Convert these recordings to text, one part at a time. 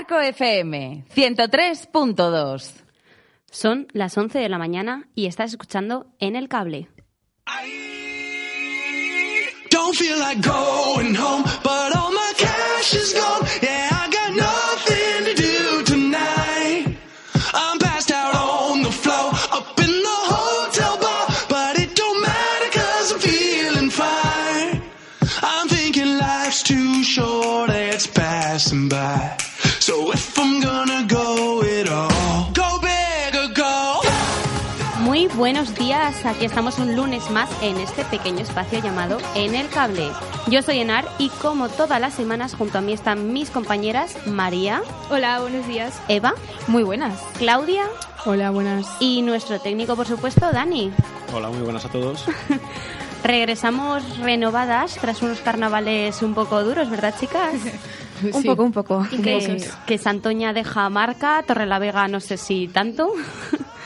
Arco FM 103.2. Son las 11 de la mañana y estás escuchando En el Cable. Don't feel like going home, but all my cash is gone. Yeah, buenos días, aquí estamos un lunes más en este pequeño espacio llamado En el Cable. Yo soy Enar y como todas las semanas junto a mí están mis compañeras María, Hola, buenos días. Eva, Muy buenas. Claudia Hola, buenas. y nuestro técnico por supuesto Dani. Hola, muy buenas a todos. Regresamos renovadas tras unos carnavales un poco duros, ¿verdad chicas? Un poco, un poco. Y que, que Santoña deja marca, Torrelavega no sé si tanto.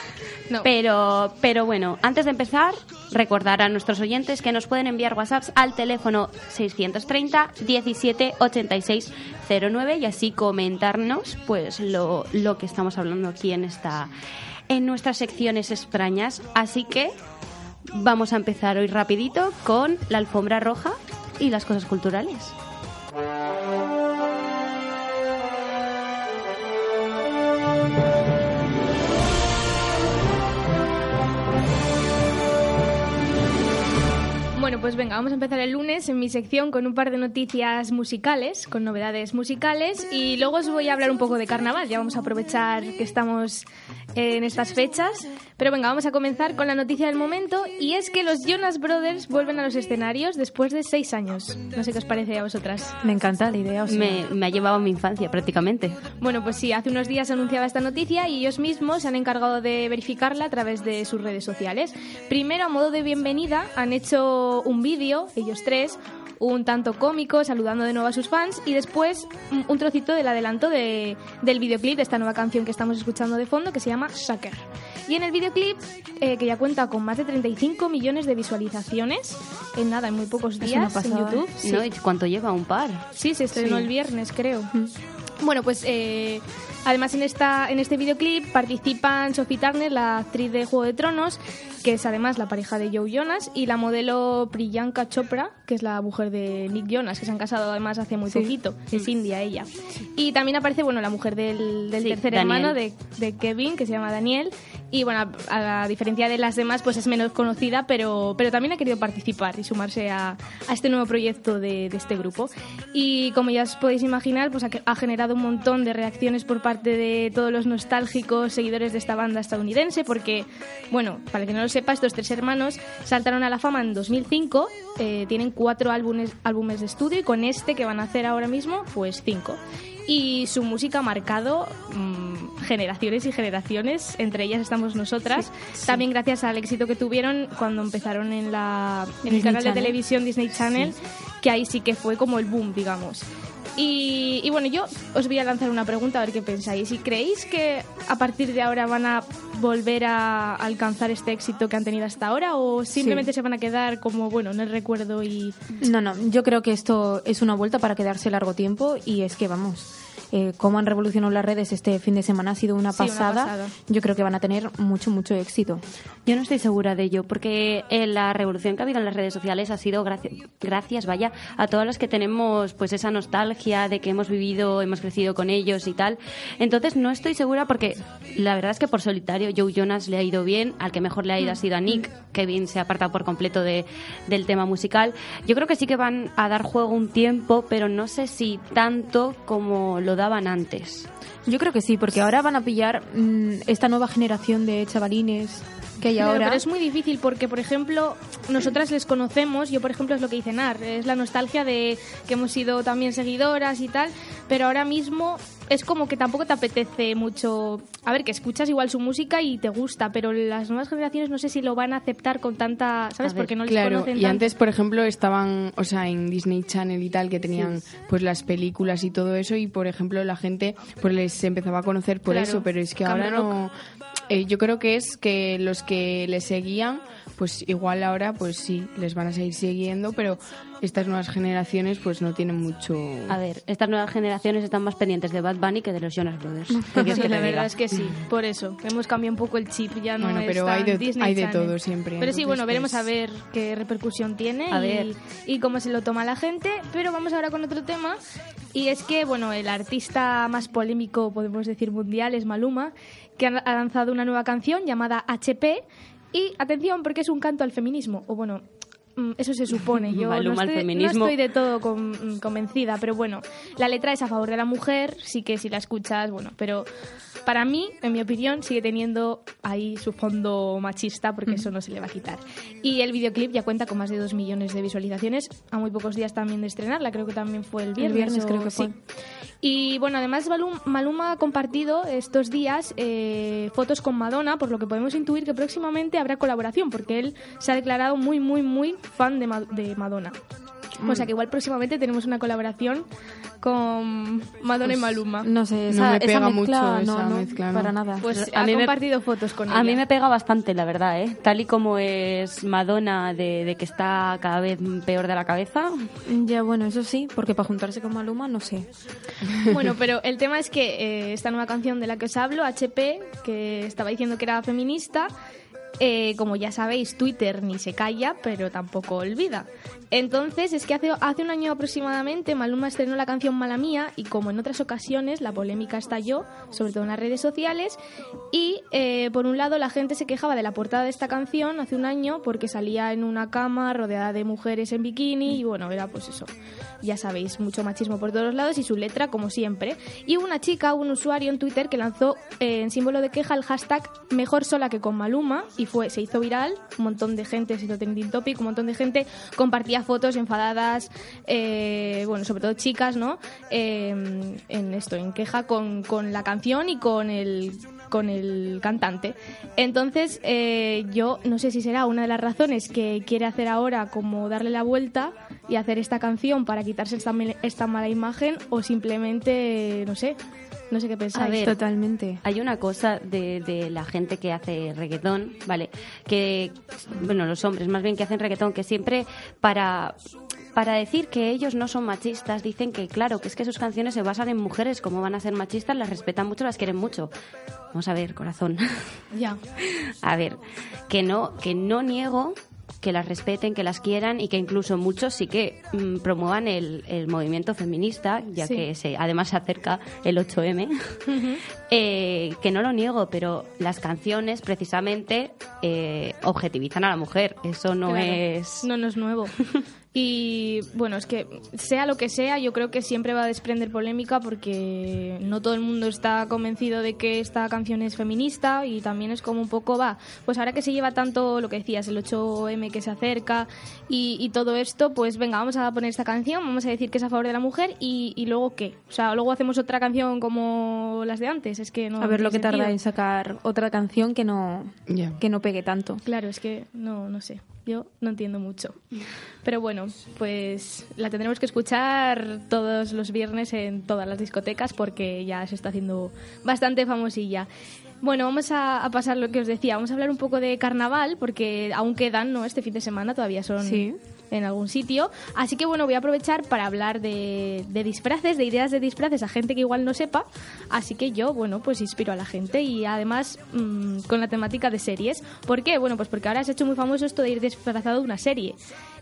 Pero, pero bueno, antes de empezar, recordar a nuestros oyentes que nos pueden enviar WhatsApps al teléfono 630 17 86 09 y así comentarnos pues lo, lo que estamos hablando aquí en esta en nuestras secciones extrañas. Así que vamos a empezar hoy rapidito con la alfombra roja y las cosas culturales. Bueno, pues venga, vamos a empezar el lunes en mi sección con un par de noticias musicales, con novedades musicales, y luego os voy a hablar un poco de carnaval. Ya vamos a aprovechar que estamos en estas fechas. Pero venga, vamos a comenzar con la noticia del momento, y es que los Jonas Brothers vuelven a los escenarios después de seis años. No sé qué os parece a vosotras. Me encanta la idea. o sea, Me, me ha llevado a mi infancia prácticamente. Bueno, pues sí, hace unos días anunciaba esta noticia y ellos mismos se han encargado de verificarla a través de sus redes sociales. Primero, a modo de bienvenida, han hecho un vídeo, ellos tres, un tanto cómico, saludando de nuevo a sus fans, y después un- un trocito del adelanto de- del videoclip de esta nueva canción que estamos escuchando de fondo, que se llama Sucker. Y en el videoclip, eh, que ya cuenta con más de 35 millones de visualizaciones, en nada, en muy pocos días en YouTube. ¿eh? Sí. ¿No? ¿Y cuánto lleva? Un par. Sí, se estrenó Sí. el viernes, creo. Bueno, pues eh, además en esta en este videoclip participan Sophie Turner, la actriz de Juego de Tronos, que es además la pareja de Joe Jonas, y la modelo Priyanka Chopra, que es la mujer de Nick Jonas, que se han casado además hace muy poquito. Es india ella. Y también aparece, bueno, la mujer del, del Sí, tercer Daniel. hermano de, de Kevin, que se llama Daniel. Y bueno, a, a diferencia de las demás, pues es menos conocida, pero, pero también ha querido participar y sumarse a, a este nuevo proyecto de, de este grupo. Y como ya os podéis imaginar, pues ha, ha generado un montón de reacciones por parte de todos los nostálgicos seguidores de esta banda estadounidense, porque, bueno, para el que no lo sepa, estos tres hermanos saltaron a la fama en 2005, eh, tienen cuatro álbumes, álbumes de estudio y con este que van a hacer ahora mismo, pues cinco. Y su música ha marcado mm, generaciones y generaciones, entre ellas estamos nosotras, también gracias al éxito que tuvieron cuando empezaron en, la, en el canal de televisión Disney Channel, que ahí sí que fue como el boom, digamos. Y, y bueno, yo os voy a lanzar una pregunta a ver qué pensáis. ¿Y creéis que a partir de ahora van a volver a alcanzar este éxito que han tenido hasta ahora o simplemente se van a quedar como, bueno, en el recuerdo y... No, no, yo creo que esto es una vuelta para quedarse largo tiempo y es que, vamos, eh, cómo han revolucionado las redes este fin de semana ha sido una Sí, una pasada. pasada. Yo creo que van a tener mucho, mucho éxito. Yo no estoy segura de ello, porque eh, la revolución que ha habido en las redes sociales ha sido gracias, gracias, vaya, a todas las que tenemos pues esa nostalgia de que hemos vivido, hemos crecido con ellos y tal. Entonces no estoy segura porque la verdad es que por solitario Joe Jonas le ha ido bien, al que mejor le ha ido ha sido a Nick, Kevin se ha apartado por completo de, del tema musical. Yo creo que sí que van a dar juego un tiempo, pero no sé si tanto como lo antes. Yo creo que sí, porque ahora van a pillar mm, esta nueva generación de chavalines que hay Claro, ahora. pero es muy difícil porque, por ejemplo, nosotras les conocemos, yo por ejemplo es lo que dice Nar, es la nostalgia de que hemos sido también seguidoras y tal, pero ahora mismo es como que tampoco te apetece mucho, a ver, que escuchas igual su música y te gusta, pero las nuevas generaciones no sé si lo van a aceptar con tanta, ¿sabes? Ver, porque no les Claro, conocen y tanto. antes, por ejemplo, estaban, o sea, en Disney Channel y tal, que tenían pues las películas y todo eso, y por ejemplo la gente pues les empezaba a conocer por Claro, eso, pero es que ahora no... eh, yo creo que es que los que le seguían pues igual ahora pues sí, les van a seguir siguiendo, pero estas nuevas generaciones pues no tienen mucho... A ver, estas nuevas generaciones están más pendientes de Bad Bunny que de los Jonas Brothers. ¿Qué Sí, que la verdad diga? es que sí, por eso. Hemos cambiado un poco el chip, ya no Bueno, pero hay de- Disney hay de Channel. todo siempre, Pero sí, bueno, veremos pues- a ver qué repercusión tiene A y, ver. y cómo se lo toma la gente. Pero vamos ahora con otro tema. Y es que, bueno, el artista más polémico, podemos decir, mundial es Maluma, que ha ha lanzado una nueva canción llamada HP. Y atención, porque es un canto al feminismo. O bueno, eso se supone. Yo Maluma no estoy, feminismo. no estoy de todo con- mm, convencida, pero bueno, la letra es a favor de la mujer, sí que si la escuchas, bueno, pero para mí, en mi opinión, sigue teniendo ahí su fondo machista porque eso no se le va a quitar. Y el videoclip ya cuenta con más de dos millones de visualizaciones, a muy pocos días también de estrenarla, creo que también fue el viernes. viernes o- creo que fue. sí. Y bueno, además Malum- Maluma ha compartido estos días eh, fotos con Madonna, por lo que podemos intuir que próximamente habrá colaboración, porque él se ha declarado muy, muy, muy fan de, Ma- de Madonna. O sea que igual próximamente tenemos una colaboración con Madonna y Maluma. No sé, No esa, me esa pega mezcla, mucho no, esa no, mezcla, no. para nada. Pues A ha mí me- compartido fotos con ella. A mí me pega bastante, la verdad, ¿eh? Tal y como es Madonna de, de que está cada vez peor de la cabeza. Ya, bueno, eso sí, porque para juntarse con Maluma, no sé. Bueno, pero el tema es que eh, esta nueva canción de la que os hablo, HP, que estaba diciendo que era feminista, eh, como ya sabéis, Twitter ni se calla, pero tampoco olvida. Entonces, es que hace, hace un año aproximadamente Maluma estrenó la canción Mala Mía y como en otras ocasiones la polémica estalló, sobre todo en las redes sociales, y eh, por un lado la gente se quejaba de la portada de esta canción hace un año porque salía en una cama rodeada de mujeres en bikini y bueno, era pues eso, ya sabéis, mucho machismo por todos lados y su letra como siempre. Y una chica, un usuario en Twitter que lanzó eh, en símbolo de queja el hashtag mejor sola que con Maluma y fue, se hizo viral, un montón de gente, se hizo trending topic, un montón de gente compartía fotos enfadadas, eh, bueno, sobre todo chicas, ¿no? Eh, en esto, en queja con, con la canción y con el con el cantante. Entonces, eh, yo no sé si será una de las razones que quiere hacer ahora como darle la vuelta y hacer esta canción para quitarse esta, esta mala imagen o simplemente, no sé, no sé qué pensáis. A ver, Totalmente. Hay una cosa de, de la gente que hace reggaetón, ¿vale? Que, bueno, los hombres más bien que hacen reggaetón, que siempre para, para decir que ellos no son machistas, dicen que, claro, que es que sus canciones se basan en mujeres, como van a ser machistas, las respetan mucho, las quieren mucho. Vamos a ver, corazón. Ya. A ver, que no, que no niego que las respeten, que las quieran y que incluso muchos sí que mm, promuevan el, el movimiento feminista, ya Sí. que se, además se acerca el 8M, eh, que no lo niego, pero las canciones precisamente eh, objetivizan a la mujer, eso no Claro. es... No, no es nuevo. Y bueno, es que sea lo que sea, yo creo que siempre va a desprender polémica porque no todo el mundo está convencido de que esta canción es feminista y también es como un poco va. Pues ahora que se lleva tanto lo que decías, el 8M que se acerca y, y todo esto, pues venga, vamos a poner esta canción, vamos a decir que es a favor de la mujer y, y luego qué. O sea, luego hacemos otra canción como las de antes. Es que no. a ver lo que tarda en sacar otra canción que no, que no pegue tanto. Claro, es que no, no sé. Yo no entiendo mucho. Pero bueno, pues la tendremos que escuchar todos los viernes en todas las discotecas porque ya se está haciendo bastante famosilla. Bueno, vamos a, a pasar lo que os decía. Vamos a hablar un poco de carnaval porque aún quedan, ¿no? Este fin de semana todavía son Sí. En algún sitio. Así que bueno, voy a aprovechar para hablar de, de disfraces, de ideas de disfraces a gente que igual no sepa. Así que yo, bueno, pues inspiro a la gente y además mm, con la temática de series. ¿Por qué? Bueno, pues porque ahora se ha hecho muy famoso esto de ir disfrazado de una serie.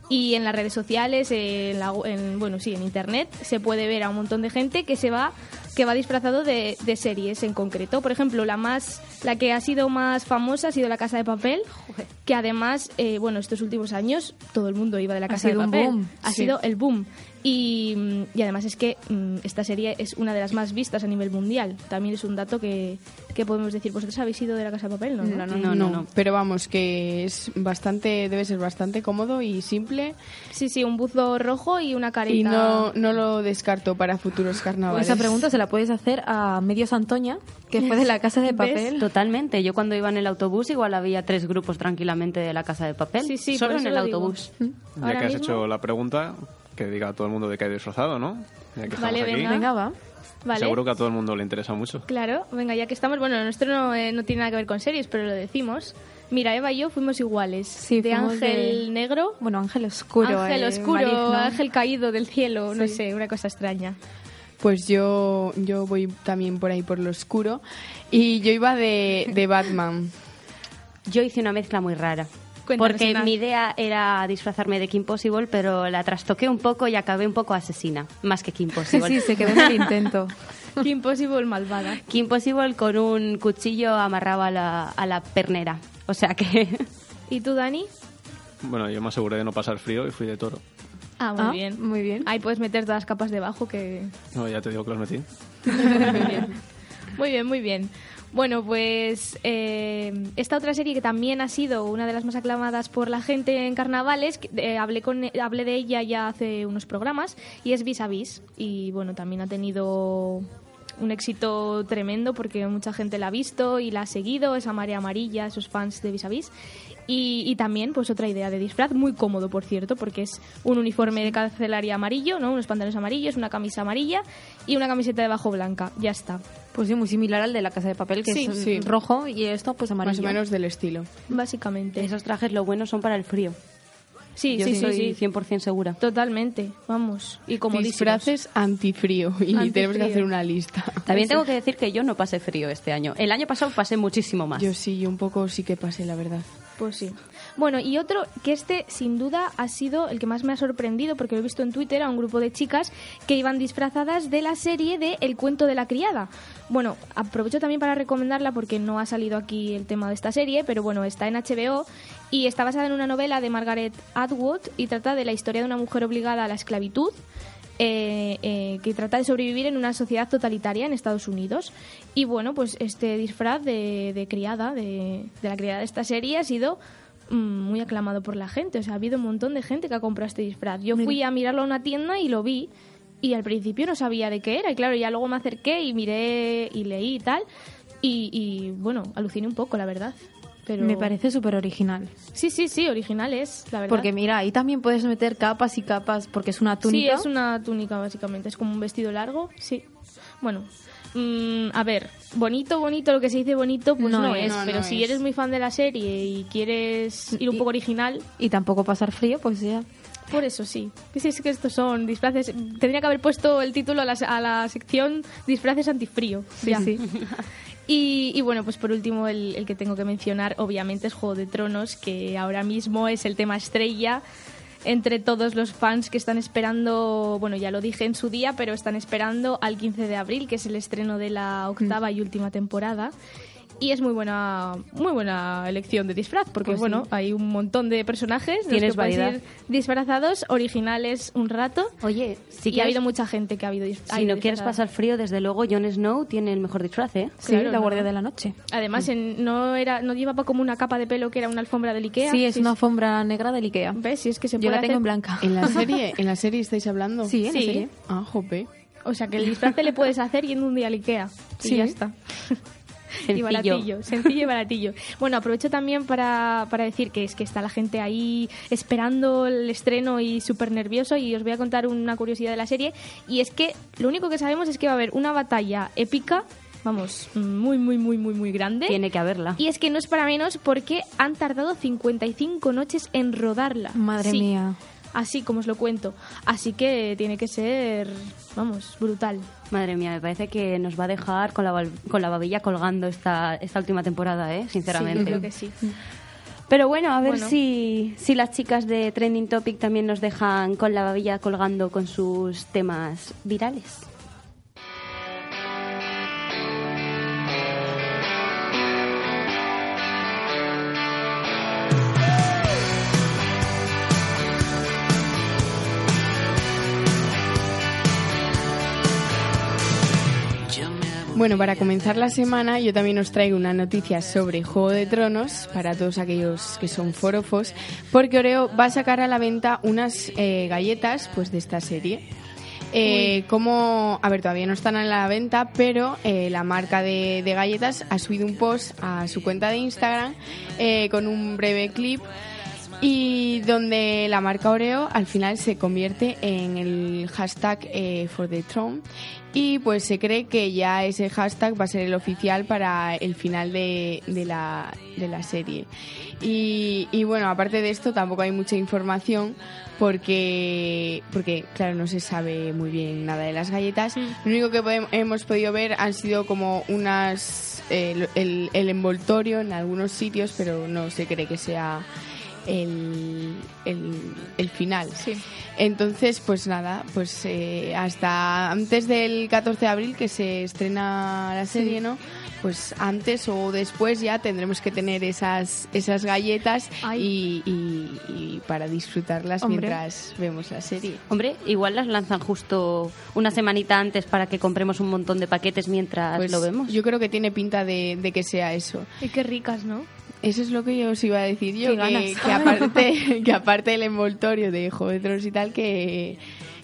Y en las redes sociales, en la- en- bueno, sí, en internet, se puede ver a un montón de gente que se va que va disfrazado de, de series en concreto. Por ejemplo, la más la que ha sido más famosa ha sido La Casa de Papel, que además, eh, bueno, estos últimos años todo el mundo iba de La Ha Casa de sido un Papel. boom, Ha sí. sido el boom. Y, mm, y además es que mm, esta serie es una de las más vistas a nivel mundial. También es un dato que, que podemos decir. ¿Vosotros habéis ido de La Casa de Papel? No, No, no, no, no, no. Pero vamos, que es bastante, debe ser bastante cómodo y simple. Sí, sí, un buzo rojo y una careta. Y no, no lo descarto para futuros carnavales. Esa pregunta se la puedes hacer a Medio Santoña, que fue de la Casa de Papel. Totalmente. Yo cuando iba en el autobús igual había tres grupos tranquilamente de la casa de papel. Sí, sí, Solo en el digo. autobús. Ya Ahora que has mismo- hecho la pregunta, que diga a todo el mundo de qué hay disfrazado, ¿no? Ya que Vale, venga. Venga, va. Vale. Seguro que a todo el mundo le interesa mucho. Claro, venga, ya que estamos, bueno, lo nuestro no, eh, no tiene nada que ver con series, pero lo decimos. Mira, Eva y yo fuimos iguales. Sí, de fuimos ángel de- negro. Bueno, ángel oscuro. ángel eh, oscuro, maligno. ángel caído del cielo, no Sí. sé, una cosa extraña. Pues yo, yo voy también por ahí por lo oscuro. Y yo iba de, de Batman. Yo hice una mezcla muy rara. Cuéntanos, porque mi idea era disfrazarme de Kim Possible, pero la trastoqué un poco y acabé un poco asesina, más que Kim Possible. Sí, se quedó en el intento. Kim Possible malvada. Kim Possible con un cuchillo amarrado a la, a la pernera. O sea que... ¿Y tú, Dani? Bueno, yo me aseguré de no pasar frío y fui de toro. Ah, muy Ah, bien. muy bien. Ahí puedes meter todas las capas debajo que... No, ya te digo que los metí. Muy bien. Muy bien, muy bien. Bueno, pues eh, esta otra serie que también ha sido una de las más aclamadas por la gente en carnavales, eh, hablé, con, hablé de ella ya hace unos programas, y es Vis a Vis. Y bueno, también ha tenido un éxito tremendo porque mucha gente la ha visto y la ha seguido, esa marea amarilla, esos fans de Vis a Vis. Y, y también, pues otra idea de disfraz, muy cómodo, por cierto, porque es un uniforme de cancelaria amarillo, ¿no? Unos pantalones amarillos, una camisa amarilla y una camiseta debajo blanca. Ya está. Pues sí, muy similar al de la casa de papel, que Sí. es Sí. rojo y esto pues amarillo. Más o menos del estilo. Básicamente. Esos trajes lo bueno son para el frío. Sí, Yo sí, sí, soy sí. 100% segura. Totalmente, vamos. Y como Disfraces antifrío. Y Antifrío. tenemos que hacer una lista. También tengo que decir que yo no pasé frío este año. El año pasado pasé muchísimo más. Yo sí, yo un poco sí que pasé, la verdad. Pues sí. Bueno, y otro que este sin duda ha sido el que más me ha sorprendido porque lo he visto en Twitter a un grupo de chicas que iban disfrazadas de la serie de El cuento de la criada. Bueno, aprovecho también para recomendarla porque no ha salido aquí el tema de esta serie, pero bueno, está en HBO y está basada en una novela de Margaret Atwood y trata de la historia de una mujer obligada a la esclavitud eh, eh, que trata de sobrevivir en una sociedad totalitaria en Estados Unidos. Y bueno, pues este disfraz de, de criada, de, de la criada de esta serie, ha sido mm, muy aclamado por la gente. O sea, ha habido un montón de gente que ha comprado este disfraz. Yo fui a mirarlo a una tienda y lo vi. Y al principio no sabía de qué era. Y claro, ya luego me acerqué y miré y leí y tal. Y, y, bueno, aluciné un poco, la verdad. Pero... Me parece súper original. Sí, sí, sí, original es, la verdad. Porque mira, ahí también puedes meter capas y capas porque es una túnica. Sí, es una túnica básicamente, es como un vestido largo, sí. Bueno, mm, a ver, bonito, bonito, lo que se dice bonito, pues no, No es, es. No, pero no si es. eres muy fan de la serie y quieres ir un Y- poco original, Y tampoco pasar frío, pues ya. Por eso sí. Que si es que estos son disfraces, tendría que haber puesto el título a la, a la sección disfraces antifrío. ya. sí. Y, y bueno, pues por último el, el que tengo que mencionar obviamente es Juego de Tronos, que ahora mismo es el tema estrella entre todos los fans que están esperando, bueno, ya lo dije en su día, pero están esperando al 15 de abril, que es el estreno de la octava y última temporada. Y es muy buena, muy buena elección de disfraz, porque Pues sí. bueno, hay un montón de personajes de los que ir disfrazados, originales un rato. Oye, si, y ha habido mucha gente que ha habido dis- ha si no quieres pasar frío, desde luego Jon Snow tiene el mejor disfraz, ¿eh? Sí, Claro, la no. guardia de la noche. Además, en- no era no llevaba como una capa de pelo que era una alfombra de Ikea. Sí, es una alfombra negra del Ikea. ¿Ves? Si es que se Yo puede la tengo hacer- en blanca. ¿En la serie? ¿En la serie estáis hablando? Sí, en la Sí. serie. Ah, jope. O sea, que el disfraz te le puedes hacer yendo un día al Ikea. Y Sí. ya está. Y baratillo, sencillo y baratillo. Bueno, aprovecho también para, para decir que es que está la gente ahí esperando el estreno y súper nervioso y os voy a contar una curiosidad de la serie y es que lo único que sabemos es que va a haber una batalla épica, vamos, muy, muy, muy, muy, muy grande. Tiene que haberla. Y es que no es para menos porque han tardado 55 noches en rodarla. Madre Sí, mía. Así como os lo cuento. Así que tiene que ser, vamos, brutal. Madre mía, me parece que nos va a dejar con la, con la babilla colgando esta, esta última temporada, ¿eh? Sí, Sinceramente. yo creo que sí. Pero bueno, a ver Bueno. si, si las chicas de Trending Topic también nos dejan con la babilla colgando con sus temas virales. Bueno, para comenzar la semana yo también os traigo una noticia sobre Juego de Tronos para todos aquellos que son forofos, porque Oreo va a sacar a la venta unas eh, galletas pues de esta serie. Eh, como, a ver, todavía no están a la venta, pero eh, la marca de, de galletas ha subido un post a su cuenta de Instagram eh, con un breve clip y donde la marca Oreo al final se convierte en el hashtag eh, for the throne y pues se cree que ya ese hashtag va a ser el oficial para el final de, de la, de la serie. Y, y bueno, aparte de esto tampoco hay mucha información porque, porque claro, no se sabe muy bien nada de las galletas. Lo único que podem- hemos podido ver han sido como unas eh, el, el envoltorio en algunos sitios, pero no se cree que sea el, el, el final. Sí. Entonces, pues nada, pues eh, hasta antes del 14 de abril que se estrena la serie, ¿no? Pues antes o después ya tendremos que tener esas, esas galletas y, y- y para disfrutarlas Hombre. mientras vemos la serie. Hombre, igual las lanzan justo una semanita antes para que compremos un montón de paquetes mientras Pues lo vemos. Yo creo que tiene pinta de, de que sea eso. Y qué ricas, ¿no? Eso es lo que yo os iba a decir yo, que, que aparte que aparte del envoltorio de Juego de Tronos y tal, que,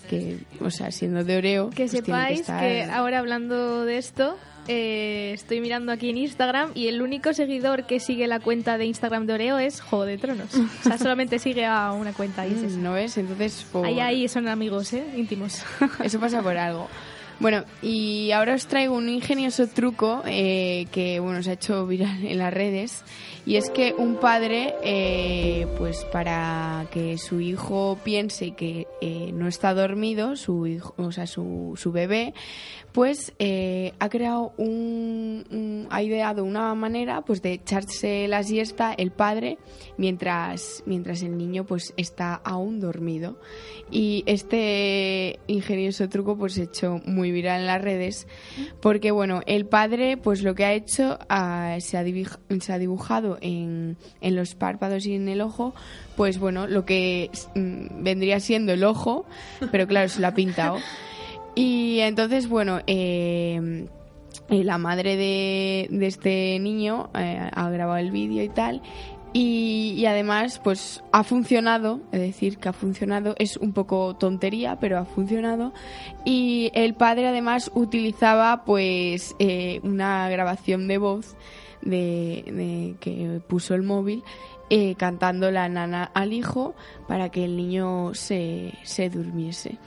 que o sea, siendo de Oreo, Que pues sepáis estar- que ahora hablando de esto, eh, estoy mirando aquí en Instagram y el único seguidor que sigue la cuenta de Instagram de Oreo es Juego de Tronos. O sea, solamente sigue a una cuenta y es esa. Mm, ¿No ves? Entonces, por- Ahí, ahí son amigos, ¿eh? Íntimos. Eso pasa por algo. Bueno, y ahora os traigo un ingenioso truco eh, que bueno se ha hecho viral en las redes y es que un padre, eh, pues para que su hijo piense que eh, no está dormido, su hijo, o sea su, su bebé, pues eh, ha creado un, un- ha ideado una manera pues de echarse la siesta el padre mientras mientras el niño pues está aún dormido. Y este ingenioso truco pues hecho muy viral en las redes porque bueno el padre pues lo que ha hecho ah, se, ha se ha dibujado en, en los párpados y en el ojo pues bueno lo que mm, vendría siendo el ojo pero claro se lo ha pintado y entonces, bueno, eh, la madre de, de este niño eh, ha grabado el vídeo y tal. Y, además, pues ha funcionado, es decir, que ha funcionado, es un poco tontería, pero ha funcionado. Y el padre además utilizaba pues eh, una grabación de voz de que puso el móvil eh, cantando la nana al hijo para que el niño se, se durmiese.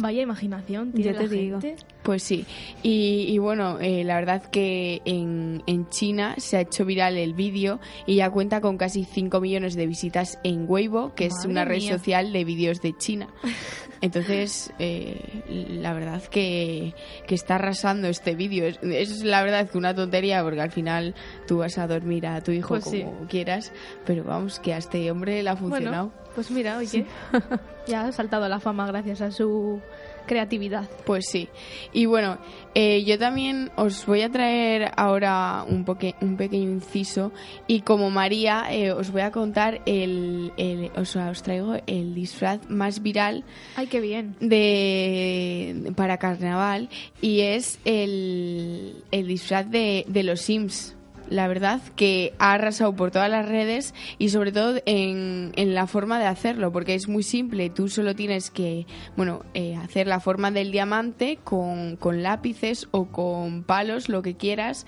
Vaya imaginación, tiene Yo te la digo. gente. Pues sí, y, y bueno, eh, la verdad que en, en China se ha hecho viral el vídeo y ya cuenta con casi 5 millones de visitas en Weibo, que es una red social de vídeos de China. Entonces, eh, la verdad que, que está arrasando este vídeo. Es, es la verdad que una tontería porque al final tú vas a dormir a tu hijo Pues como sí. quieras, pero vamos, que a este hombre le ha funcionado. Bueno, pues mira, oye, ya ha saltado a la fama gracias a su creatividad. Pues sí. Y bueno, eh, yo también os voy a traer ahora un, poque- un pequeño inciso y como María eh, os voy a contar el, el- o sea, os traigo el disfraz más viral Ay, qué bien. de para carnaval y es el, el disfraz de, de los Sims. La verdad que ha arrasado por todas las redes y sobre todo en, en la forma de hacerlo, porque es muy simple. Tú solo tienes que, bueno, eh, hacer la forma del diamante con, con lápices o con palos, lo que quieras.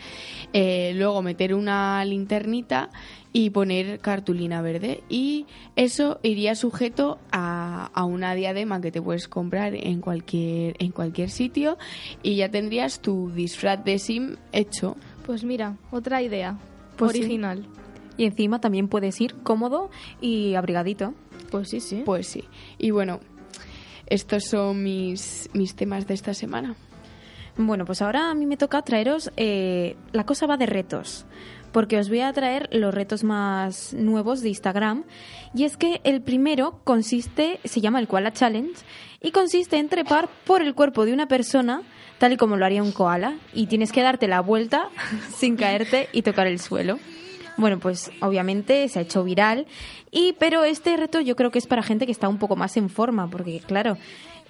Eh, luego meter una linternita y poner cartulina verde. Y eso iría sujeto a, a una diadema que te puedes comprar en cualquier, en cualquier sitio y ya tendrías tu disfraz de sim hecho. Pues mira, otra idea Pues sí. original. Y encima también puedes ir cómodo y abrigadito. Pues sí, sí. Pues sí. Y bueno, estos son mis, mis temas de esta semana. Bueno, pues ahora a mí me toca traeros. eh, la cosa va de retos. Porque os voy a traer los retos más nuevos de Instagram. Y es que el primero consiste, se llama el Koala Challenge. Y consiste en trepar por el cuerpo de una persona, tal y como lo haría un koala. Y tienes que darte la vuelta sin caerte y tocar el suelo. Bueno, pues obviamente se ha hecho viral, y pero este reto yo creo que es para gente que está un poco más en forma, porque claro,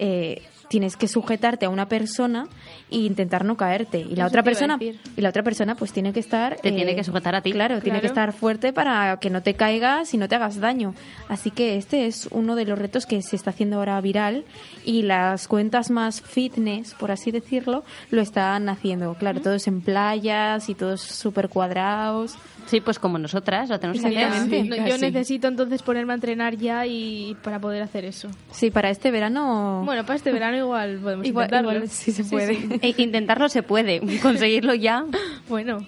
eh, tienes que sujetarte a una persona e intentar no caerte, y la otra persona y la otra persona pues tiene que estar eh, Te tiene que sujetar a ti. Claro, tiene que Claro. estar fuerte para que no te caigas y no te hagas daño. Así que este es uno de los retos que se está haciendo ahora viral y las cuentas más fitness, por así decirlo, lo están haciendo. Claro, todos en playas y todos súper cuadrados. Sí, pues como nosotras, lo tenemos que hacer. Exactamente. No, yo necesito entonces ponerme a entrenar ya y para poder hacer eso. Sí, para este verano... Bueno, para este verano igual podemos Igual- intentarlo. igual sí se puede. E intentarlo se puede, conseguirlo ya. Bueno,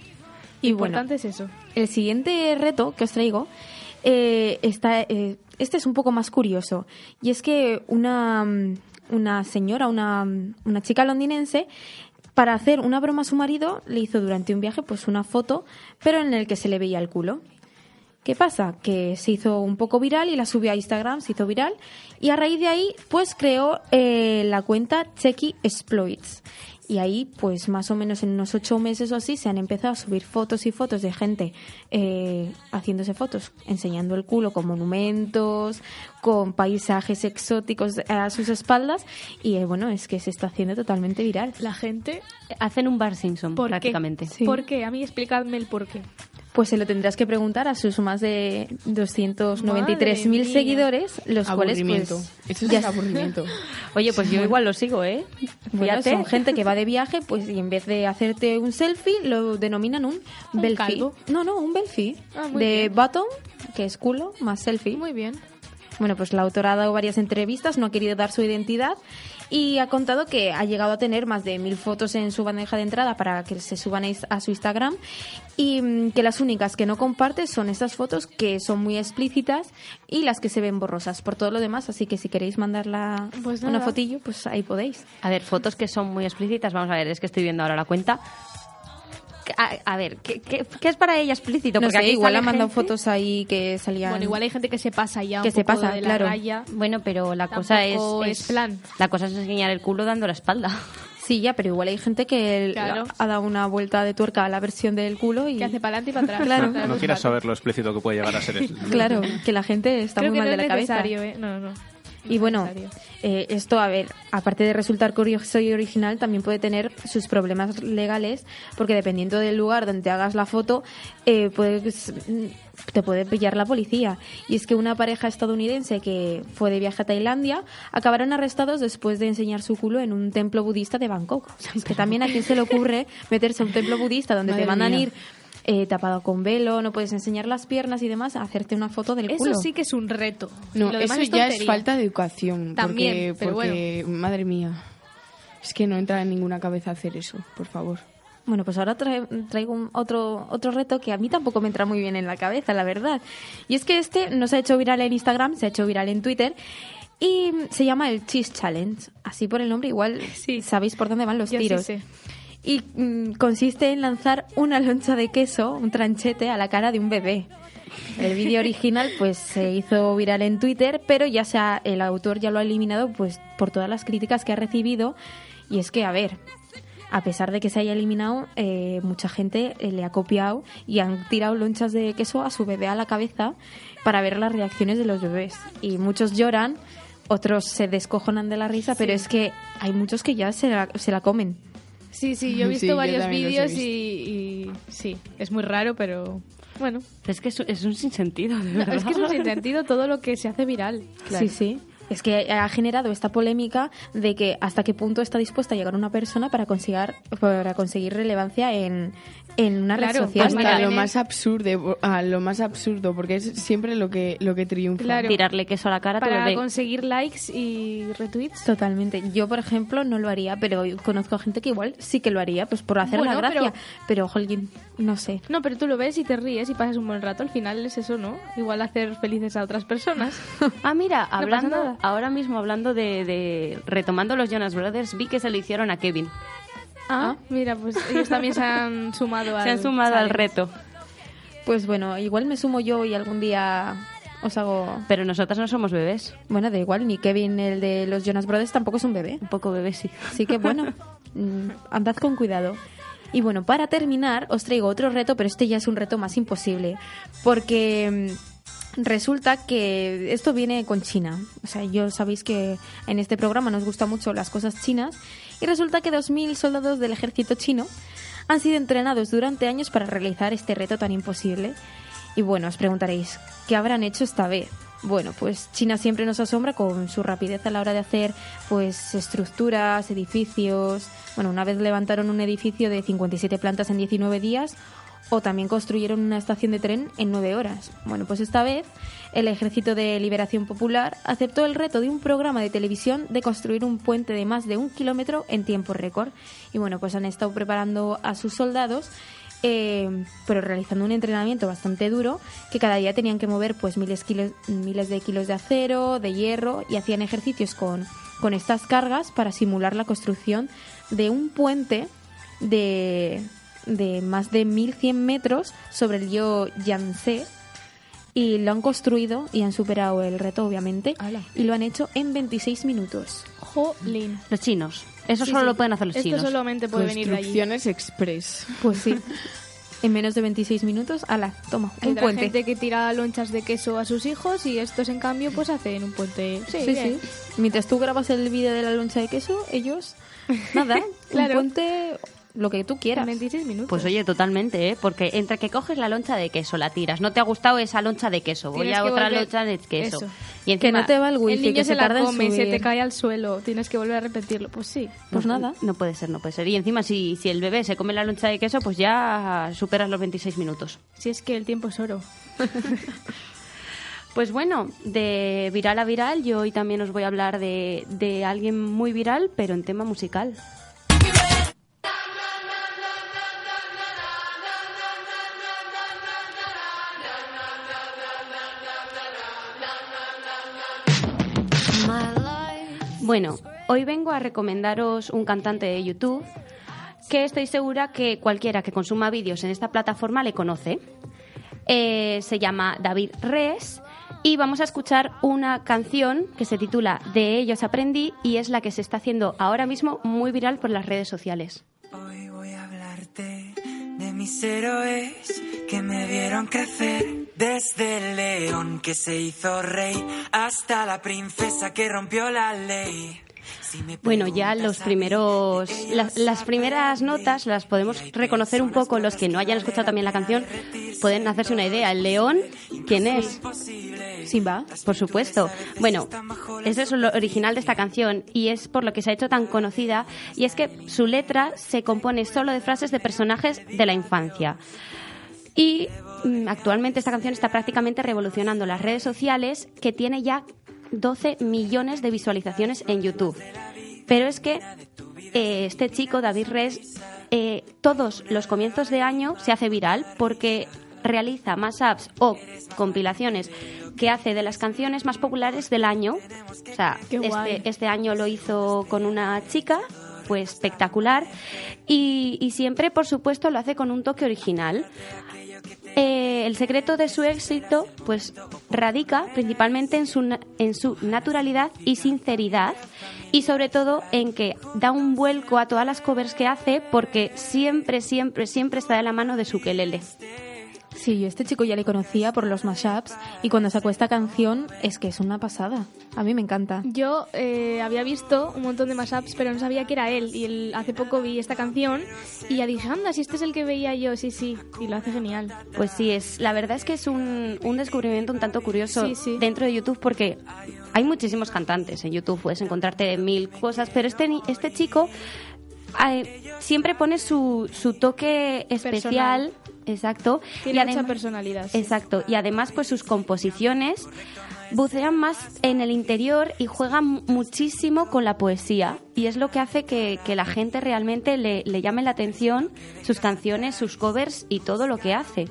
Y bueno, importante es eso. el siguiente reto que os traigo eh, está, eh, este es un poco más curioso y es que una, una señora, una, una chica londinense para hacer una broma a su marido le hizo durante un viaje pues una foto pero en el que se le veía el culo. ¿Qué pasa? Que se hizo un poco viral y la subió a Instagram, se hizo viral y a raíz de ahí pues creó eh, la cuenta Checky Exploits. Y ahí, pues más o menos en unos ocho meses o así, se han empezado a subir fotos y fotos de gente eh, haciéndose fotos, enseñando el culo con monumentos, con paisajes exóticos a sus espaldas. Y eh, bueno, es que se está haciendo totalmente viral. La gente, Hacen un Bar Simpson, ¿por prácticamente. qué? ¿Por qué? A mí explicadme el por qué. Pues se lo tendrás que preguntar a sus más de 293.000 Madre mía. seguidores, los cuales pues Eso es ya aburrimiento. Oye, pues yo igual lo sigo, ¿eh? Bueno, son gente que va de viaje, pues y en vez de hacerte un selfie, lo denominan un, Un calvo. No, no, un belfie. Ah, de bien. bottom, que es culo, más selfie. Muy bien. Bueno, pues la autora ha dado varias entrevistas, no ha querido dar su identidad y ha contado que ha llegado a tener más de mil fotos en su bandeja de entrada para que se suban a su Instagram y mm, que las únicas que no comparte son estas fotos que son muy explícitas y las que se ven borrosas por todo lo demás. Así que si queréis mandarla Pues una fotillo, pues ahí podéis. A ver, fotos que son muy explícitas. Vamos a ver, es que estoy viendo ahora la cuenta. A, a ver, ¿qué, qué, qué es para ella explícito? No Porque sé, aquí igual ha mandado gente- fotos ahí que salían... Bueno, igual hay gente que se pasa ya un Que se poco pasa, de la claro. raya. Bueno, pero la cosa es, plan. La cosa es enseñar el culo dando la espalda. Sí, ya, pero igual hay gente que Claro. ha dado una vuelta de tuerca a la versión del culo y... Que hace para adelante y para atrás. Claro. No quieras saber lo explícito que puede llegar a ser el... Claro, que la gente está Creo muy que mal no de es la cabeza. necesario, ¿eh? No, no. Y bueno, necesario. Eh, esto, a ver, aparte de resultar curioso y original, también puede tener sus problemas legales, porque dependiendo del lugar donde te hagas la foto, eh, puedes- mm, te puede pillar la policía. Y es que una pareja estadounidense que fue de viaje a Tailandia acabaron arrestados después de enseñar su culo en un templo budista de Bangkok. O sea, es que también a quién se le ocurre meterse a un templo budista donde te mandan mía. ir eh, tapado con velo, no puedes enseñar las piernas y demás, a hacerte una foto del Eso culo. sí que es un reto. No, Lo demás eso ya es falta de educación. También, porque, pero porque, madre mía, es que no entra en ninguna cabeza hacer eso, por favor. Bueno, pues ahora trae- traigo un- otro, otro reto que a mí tampoco me entra muy bien en la cabeza, la verdad. Y es que este no se ha hecho viral en Instagram, se ha hecho viral en Twitter y se llama el Cheese Challenge. Así por el nombre igual Sí. sabéis por dónde van los Yo sí tiros. Y mm, consiste en lanzar una loncha de queso, un tranchete, a la cara de un bebé. El vídeo original pues se hizo viral en Twitter, pero ya sea el autor ya lo ha eliminado pues por todas las críticas que ha recibido y es que a ver, a pesar de que se haya eliminado, eh, mucha gente eh, le ha copiado y han tirado lonchas de queso a su bebé a la cabeza para ver las reacciones de los bebés. Y muchos lloran, otros se descojonan de la risa, pero es que hay muchos que ya se la, se la comen. Sí, sí, yo he visto Sí, varios vídeos y, y sí, es muy raro, pero bueno. Es que es, es un sinsentido, de verdad. Es que es un sentido todo lo que se hace viral. Sí, sí. Es que ha generado esta polémica de que hasta qué punto está dispuesta a llegar una persona para conseguir, para conseguir relevancia en, en una Claro, red social. pues Hasta mira, lo más absurdo, a lo más absurdo, porque es siempre lo que lo que triunfa. Claro. Tirarle queso a la cara Para conseguir likes y retweets. Totalmente. Yo, por ejemplo, no lo haría, pero conozco a gente que igual sí que lo haría, pues por hacer la Bueno, gracia. pero- Pero, jolín, no sé. No, pero tú lo ves y te ríes y pasas un buen rato. Al final es eso, ¿no? Igual hacer felices a otras personas. Ah, mira, hablando, nada. ahora mismo hablando de, de- retomando los Jonas Brothers, vi que se lo hicieron a Kevin. Ah, mira, pues ellos también se han sumado al Se han sumado al reto. Pues bueno, igual me sumo yo y algún día os hago... Pero nosotras no somos bebés. Bueno, da igual, ni Kevin, el de los Jonas Brothers, tampoco es un bebé. Un poco bebés, sí. Así que bueno, mm, andad con cuidado. Y bueno, para terminar, os traigo otro reto, pero este ya es un reto más imposible. Porque mm, resulta que esto viene con China. O sea, yo sabéis que en este programa nos gustan mucho las cosas chinas. Y resulta que 2.000 soldados del ejército chino han sido entrenados durante años para realizar este reto tan imposible. Y bueno, os preguntaréis, ¿qué habrán hecho esta vez? Bueno, pues China siempre nos asombra con su rapidez a la hora de hacer pues estructuras, edificios. Bueno, una vez levantaron un edificio de 57 plantas en 19 días. O también construyeron una estación de tren en nueve horas. Bueno, pues esta vez el Ejército de Liberación Popular aceptó el reto de un programa de televisión de construir un puente de más de un kilómetro en tiempo récord. Y bueno, pues han estado preparando a sus soldados eh, pero realizando un entrenamiento bastante duro que cada día tenían que mover pues miles, kilos, miles de kilos de acero, de hierro y hacían ejercicios con, con estas cargas para simular la construcción de un puente de, de más de 1100 metros sobre el río Yangtze y lo han construido y han superado el reto obviamente Ala. y lo han hecho en 26 minutos. Jolín. Los chinos. Eso Sí, solo sí. lo pueden hacer los Esto chinos. solamente puede venir de allí. Construcciones Express. Pues sí. En menos de 26 minutos, ala, toma, un Tendrá puente. gente que tira lonchas de queso a sus hijos y estos, en cambio, pues hacen un puente. Sí, Sí, sí. Mientras tú grabas el vídeo de la loncha de queso, ellos, nada, Claro. un puente, lo que tú En quieras. 26 minutos. Pues oye, totalmente, ¿eh? Porque entre que coges la loncha de queso, la tiras, no te ha gustado esa loncha de queso, voy Tienes a que otra loncha de queso. Eso. Y Que encima, no te va el el wifi, niño que se, se tarda la en come, se te cae al suelo, tienes que volver a repetirlo. Pues sí. Pues no, nada. No puede ser, no puede ser. Y encima, si, si el bebé se come la loncha de queso, pues ya superas los 26 minutos. Si es que el tiempo es oro. Pues bueno, de viral a viral, yo hoy también os voy a hablar de, de alguien muy viral, pero en tema musical. Bueno, hoy vengo a recomendaros un cantante de YouTube que estoy segura que cualquiera que consuma vídeos en esta plataforma le conoce. Eh, se llama David Res y vamos a escuchar una canción que se titula De ellos aprendí y es la que se está haciendo ahora mismo muy viral por las redes sociales. Hoy voy a hablarte mis héroes que me vieron crecer. Desde el león que se hizo rey hasta la princesa que rompió la ley. Si Bueno, ya los primeros, las primeras notas las podemos reconocer un poco. Los que no hayan escuchado también la canción pueden hacerse una idea. El león, ¿quién es? Simba. Por supuesto. Bueno, ese es lo original de esta canción y es por lo que se ha hecho tan conocida y es que su letra se compone solo de frases de personajes de la infancia. Y mm, actualmente esta canción está prácticamente revolucionando las redes sociales que tiene ya 12 millones de visualizaciones en YouTube. Pero es que eh, este chico, David Res, eh, todos los comienzos de año se hace viral porque realiza más apps o compilaciones que hace de las canciones más populares del año. O sea, este, este año lo hizo con una chica, fue espectacular. Y, y siempre, por supuesto, lo hace con un toque original. Eh, el secreto de su éxito, pues, radica principalmente en su, en su naturalidad y sinceridad y sobre todo en que da un vuelco a todas las covers que hace porque siempre, siempre, siempre está de la mano de su quelele. Sí, yo este chico ya le conocía por los mashups y cuando sacó esta canción es que es una pasada. A mí me encanta. Yo eh, había visto un montón de mashups, pero no sabía que era él. Y el- hace poco vi esta canción y ya dije, anda, si este es el que veía yo, sí, sí. Y lo hace genial. Pues sí, es, la verdad es que es un, un descubrimiento un tanto curioso Sí, sí. dentro de YouTube porque hay muchísimos cantantes en YouTube, puedes encontrarte mil cosas, pero este, este chico eh, siempre pone su, su toque especial, exacto. Tiene mucha adem- personalidad. sí. Exacto, y además pues sus composiciones bucean más en el interior y juegan muchísimo con la poesía y es lo que hace que, que la gente realmente le, le llame la atención sus canciones, sus covers y todo lo que hace.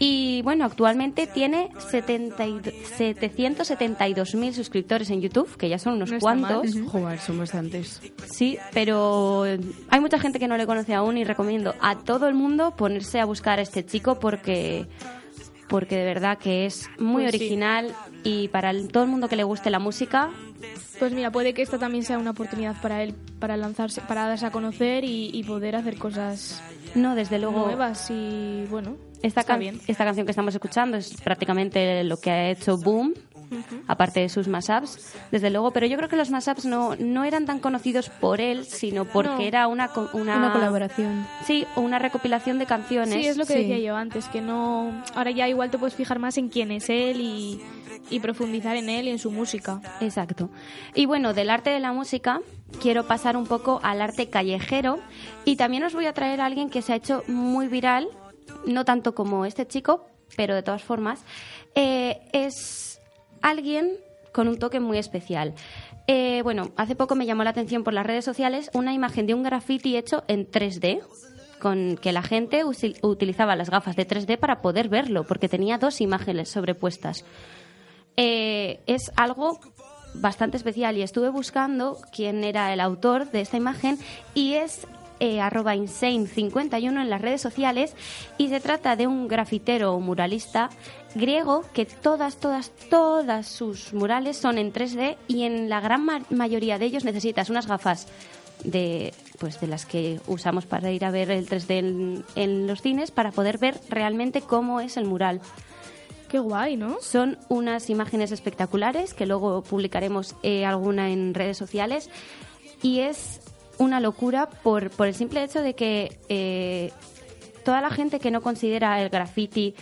Y bueno, actualmente tiene 70 y- 772.000 suscriptores en YouTube, que ya son unos No cuantos. Joder, son bastantes. Sí, pero hay mucha gente que no le conoce aún y recomiendo a todo el mundo ponerse a buscar a este chico porque porque de verdad que es muy Pues sí. original y para el- todo el mundo que le guste la música, Pues mira, puede que esta también sea una oportunidad para él, para lanzarse, para darse a conocer y, y poder hacer cosas no, desde luego nuevas y bueno, esta, está can- bien. esta canción que estamos escuchando es prácticamente lo que ha hecho Boom aparte de sus mashups, desde luego. Pero yo creo que los mashups no, no eran tan conocidos por él, sino porque No. era una, una, Una colaboración. Sí, o una recopilación de canciones. Sí, es lo que Sí. decía yo antes, que no... Ahora ya igual te puedes fijar más en quién es él y, y profundizar en él y en su música. Exacto. Y bueno, del arte de la música quiero pasar un poco al arte callejero y también os voy a traer a alguien que se ha hecho muy viral, no tanto como este chico, pero de todas formas, eh, es alguien con un toque muy especial. Eh, bueno, hace poco me llamó la atención por las redes sociales una imagen de un graffiti hecho en 3D con que la gente utilizaba las gafas de 3D para poder verlo, porque tenía dos imágenes sobrepuestas eh, es algo bastante especial y estuve buscando quién era el autor de esta imagen y es eh, arroba insane51 en las redes sociales y se trata de un grafitero o muralista griego que todas, todas, todas sus murales son en 3D y en la gran ma- mayoría de ellos necesitas unas gafas de pues de las que usamos para ir a ver el 3D en, en los cines para poder ver realmente cómo es el mural. Qué guay, ¿no? Son unas imágenes espectaculares que luego publicaremos eh, alguna en redes sociales y es una locura por, por el simple hecho de que eh, toda la gente que no considera el graffiti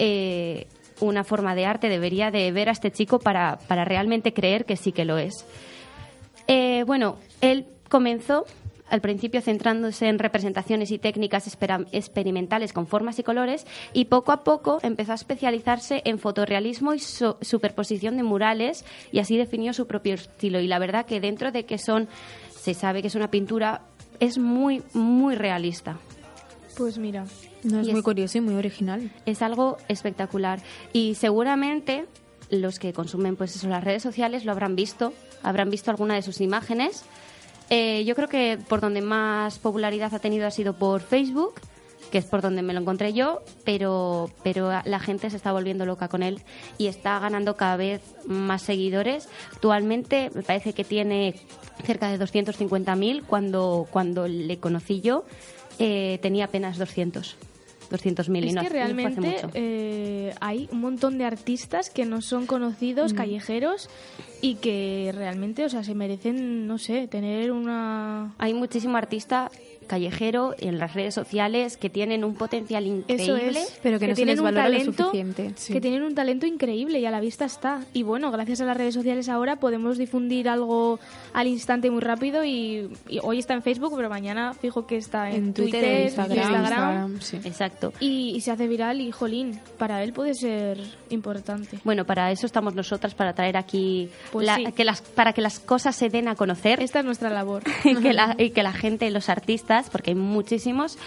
eh, una forma de arte debería de ver a este chico para, para realmente creer que sí que lo es. Bueno, él comenzó al principio centrándose en representaciones y técnicas experimentales con formas y colores y poco a poco empezó a especializarse en fotorrealismo y su- superposición de murales y así definió su propio estilo. Y la verdad que dentro de que son, se sabe que es una pintura, es muy, muy realista. Pues mira, No, es Y muy es- curioso y muy original. es algo espectacular y seguramente los que consumen pues eso las redes sociales lo habrán visto habrán visto alguna de sus imágenes Eh, yo creo que por donde más popularidad ha tenido ha sido por Facebook que es por donde me lo encontré yo pero pero la gente se está volviendo loca con él y está ganando cada vez más seguidores. Actualmente me parece que tiene cerca de 250.000 cuando cuando le conocí yo eh, tenía apenas 200 200.000 y no que no fue hace realmente mucho. eh, hay un montón de artistas que no son conocidos, callejeros, y que realmente, o sea, se merecen, no sé, tener una... Hay muchísimo artista callejero en las redes sociales que tienen un potencial Eso increíble. es, pero que no se tienen les un valora lo talento, suficiente, sí. que tienen un talento increíble y a la vista está. Y bueno, gracias a las redes sociales ahora podemos difundir algo al instante muy rápido y, y hoy está en Facebook, pero mañana fijo que está en, En Twitter, Twitter, en Instagram, Instagram, sí. Exacto. y, y se hace viral y jolín, para él puede ser importante. Bueno, para eso estamos nosotras, para traer aquí, Pues la- sí. que las, para que las cosas se den a conocer Esta es nuestra labor. que la, y que la gente, los artistas, porque hay muchísimos,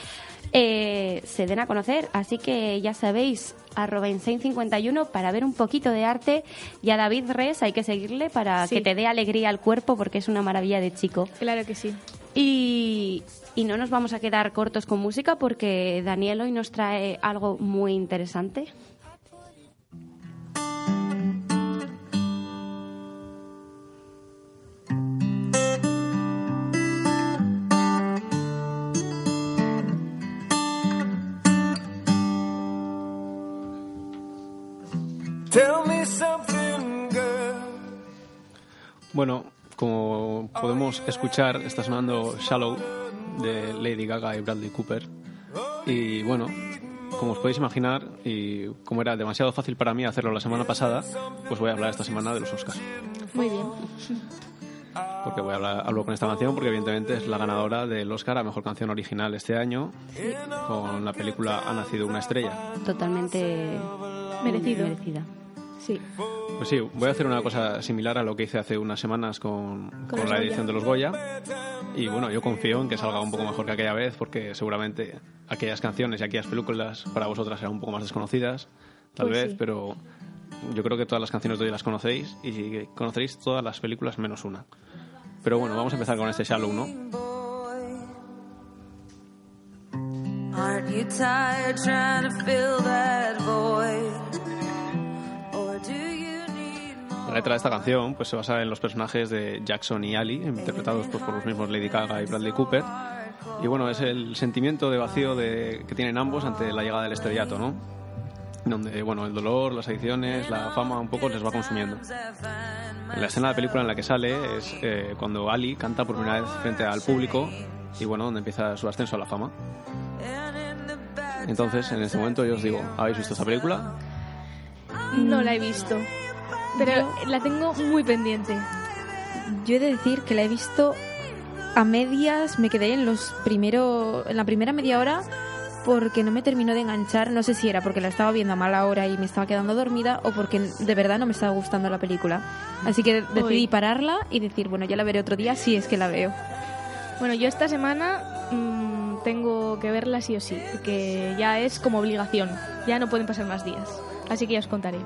eh, se den a conocer. Así que ya sabéis, arroba insane51 para ver un poquito de arte. Y a David Res hay que seguirle para Sí. que te dé alegría al cuerpo porque es una maravilla de chico. Claro que sí. Y, y no nos vamos a quedar cortos con música porque Daniel hoy nos trae algo muy interesante. Bueno, como podemos escuchar, está sonando Shallow de Lady Gaga y Bradley Cooper. Y bueno, como os podéis imaginar, y como era demasiado fácil para mí hacerlo la semana pasada, pues voy a hablar esta semana de los Oscars. Muy bien. Porque voy a hablar, hablo con esta canción porque evidentemente es la ganadora del Oscar a Mejor Canción Original este año con la película Ha nacido una estrella. Totalmente Merecido. merecida. Sí. Pues sí, voy a hacer una cosa similar a lo que hice hace unas semanas con, con los la Goya. edición de los Goya. Y bueno, yo confío en que salga un poco mejor que aquella vez, porque seguramente aquellas canciones y aquellas películas para vosotras serán un poco más desconocidas, tal Pues vez, sí. pero yo creo que todas las canciones de hoy las conocéis y conoceréis todas las películas menos una. Pero bueno, vamos a empezar con este Shallow, ¿no? Aren't you tired trying to fill that void? Letra de esta canción pues, se basa en los personajes de Jackson y Ali, interpretados pues, por los mismos Lady Gaga y Bradley Cooper. Y bueno, es el sentimiento de vacío de, que tienen ambos ante la llegada del estrellato, ¿no? donde bueno, el dolor, las adicciones, la fama un poco les va consumiendo. La escena de la película en la que sale es eh, cuando Ali canta por primera vez frente al público y bueno, donde empieza su ascenso a la fama. Entonces, en este momento yo os digo, ¿habéis visto esta película? No la he visto. Pero la tengo muy pendiente. Yo he de decir que la he visto a medias, me quedé en los primero, en la primera media hora porque no me terminó de enganchar, no sé si era porque la estaba viendo a mala hora y me estaba quedando dormida o porque de verdad no me estaba gustando la película. Así que decidí Uy. pararla y decir, bueno, ya la veré otro día si es que la veo. Bueno, yo esta semana mm, tengo que verla sí o sí, porque ya es como obligación. Ya no pueden pasar más días. Así que ya os contaré.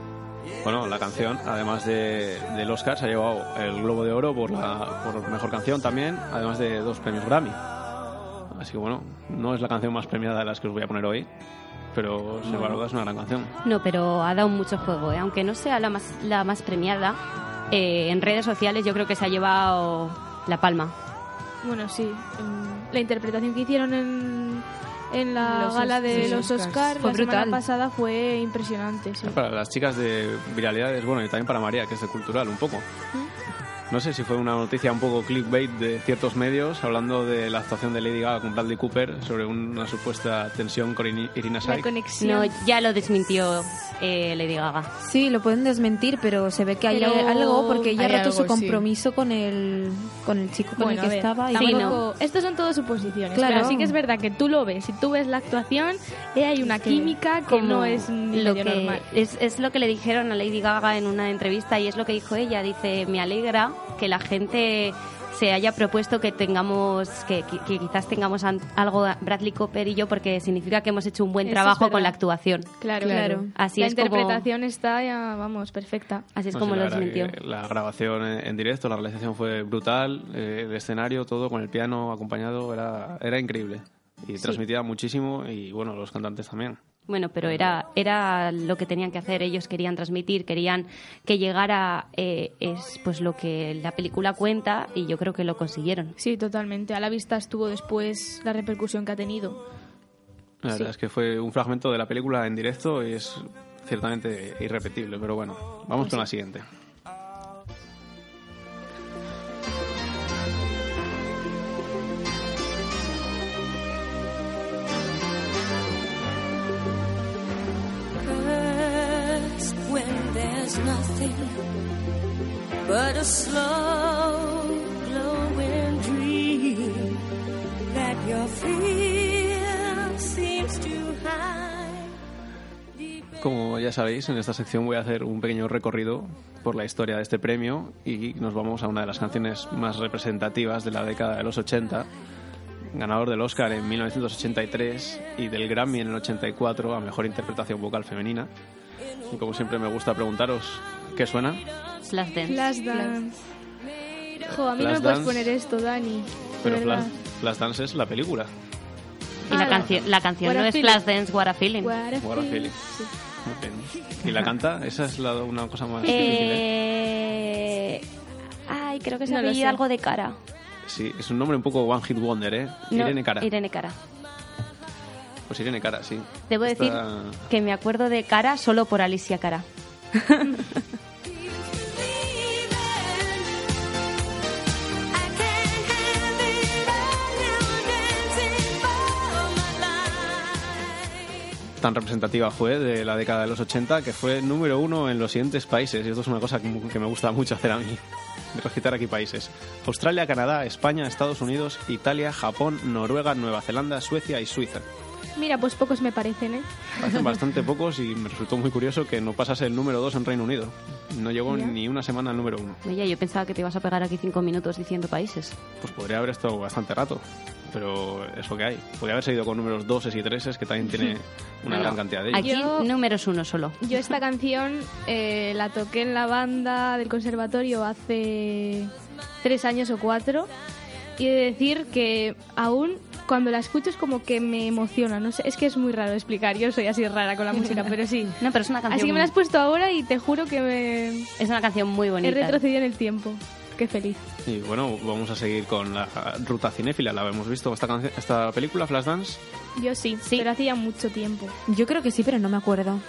Bueno, la canción, además de, del Oscar, se ha llevado el Globo de Oro por, la, por Mejor Canción también, además de dos premios Grammy. Así que bueno, no es la canción más premiada de las que os voy a poner hoy, pero sin embargo es una gran canción. No, pero ha dado mucho juego, ¿eh? aunque no sea la más, la más premiada. eh, en redes sociales yo creo que se ha llevado la palma. Bueno, sí. mm, La interpretación que hicieron en, en la Los gala de los Oscars. Oscars Fue la semana pasada fue impresionante. sí. Para las chicas de viralidades, bueno, y también para María, que es de cultural, un poco. No sé si fue una noticia un poco clickbait de ciertos medios hablando de la actuación de Lady Gaga con Bradley Cooper sobre una supuesta tensión con Irina Shayk. No, ya lo desmintió eh, Lady Gaga. Sí, lo pueden desmentir, pero se ve que hay Pero algo porque ella roto su algo, sí. compromiso con el con el chico con Bueno, el que ver, estaba. y Sí, no. Estos son todos suposiciones. Claro. Pero sí que es verdad que tú lo ves. Si tú ves la actuación, eh, hay una química que no es ni lo que normal. es, es lo que le dijeron a Lady Gaga en una entrevista y es lo que dijo ella. Dice, me alegra que la gente se haya propuesto que tengamos, que, que- que quizás tengamos algo Bradley Cooper y yo porque significa que hemos hecho un buen Eso trabajo con la actuación. Claro, Claro. Así la es como- interpretación está, ya, vamos, perfecta. Así es No como la lo desmintió. La grabación en, en directo, la realización fue brutal, eh, el escenario, todo con el piano acompañado, era, era increíble. Y transmitía muchísimo y bueno, los cantantes también. Bueno, pero era, era lo que tenían que hacer. Ellos querían transmitir, querían que llegara eh, es pues lo que la película cuenta y yo creo que lo consiguieron. Sí, totalmente. A la vista estuvo después la repercusión que ha tenido. La verdad Sí. es que fue un fragmento de la película en directo y es ciertamente irrepetible, pero bueno, vamos Pues con la siguiente. But a slow glowing dream that your fear seems to hide Como ya sabéis, en esta sección voy a hacer un pequeño recorrido por la historia de este premio y nos vamos a una de las canciones más representativas de la década de los 80, ganador del Oscar en 1983 y del Grammy en el 84 a Mejor Interpretación Vocal Femenina. Y como siempre me gusta preguntaros, ¿qué suena? Flashdance. Flashdance. Jo, a mí no me puedes poner esto, Dani. Pero. Flash, Flashdance es la película. Y la, Ah, canción la canción What no es Feeling. Flashdance, What a Feeling. What a What a feeling. feeling. Muy bien. ¿Y la canta? Esa es la- una cosa más difícil. ¿eh? Eh... Ay, creo que se No lo sé. apellida algo de cara. Sí, es un nombre un poco One Hit Wonder, ¿eh? No, Irene Cara. Irene Cara. Pues Irene Cara, sí. Debo Esta- decir que me acuerdo de Cara solo por Alicia Cara. Tan representativa fue de la década de los 80 que fue número uno en los siguientes países. Y esto es una cosa que, que me gusta mucho hacer a mí. De recitar aquí países. Australia, Canadá, España, Estados Unidos, Italia, Japón, Noruega, Nueva Zelanda, Suecia y Suiza. Mira, pues pocos me parecen, ¿eh? Parecen bastante pocos y me resultó muy curioso que no pasase el número dos en Reino Unido. No llegó Ya. ni una semana al número uno. Oye, yo pensaba que te ibas a pegar aquí cinco minutos diciendo países. Pues podría haber estado bastante rato. Pero es lo que hay. Podría haber seguido con números doses y treses, que también tiene una No, gran cantidad de ellos. Aquí Yo- números uno solo. Yo esta canción eh, la toqué en la banda del conservatorio hace tres años o cuatro y he de decir que aún cuando la escucho es como que me emociona. No sé, es que es muy raro de explicar. Yo soy así rara con la música, pero sí. No, pero es una canción. Así que me la has puesto ahora y te juro que me Es una canción muy he bonita. retrocedido en el tiempo. Qué feliz. Y bueno, vamos a seguir con la ruta cinéfila. La hemos visto esta, esta película, Flashdance. Yo sí, Sí. pero hacía mucho tiempo. Yo creo que sí, pero no me acuerdo.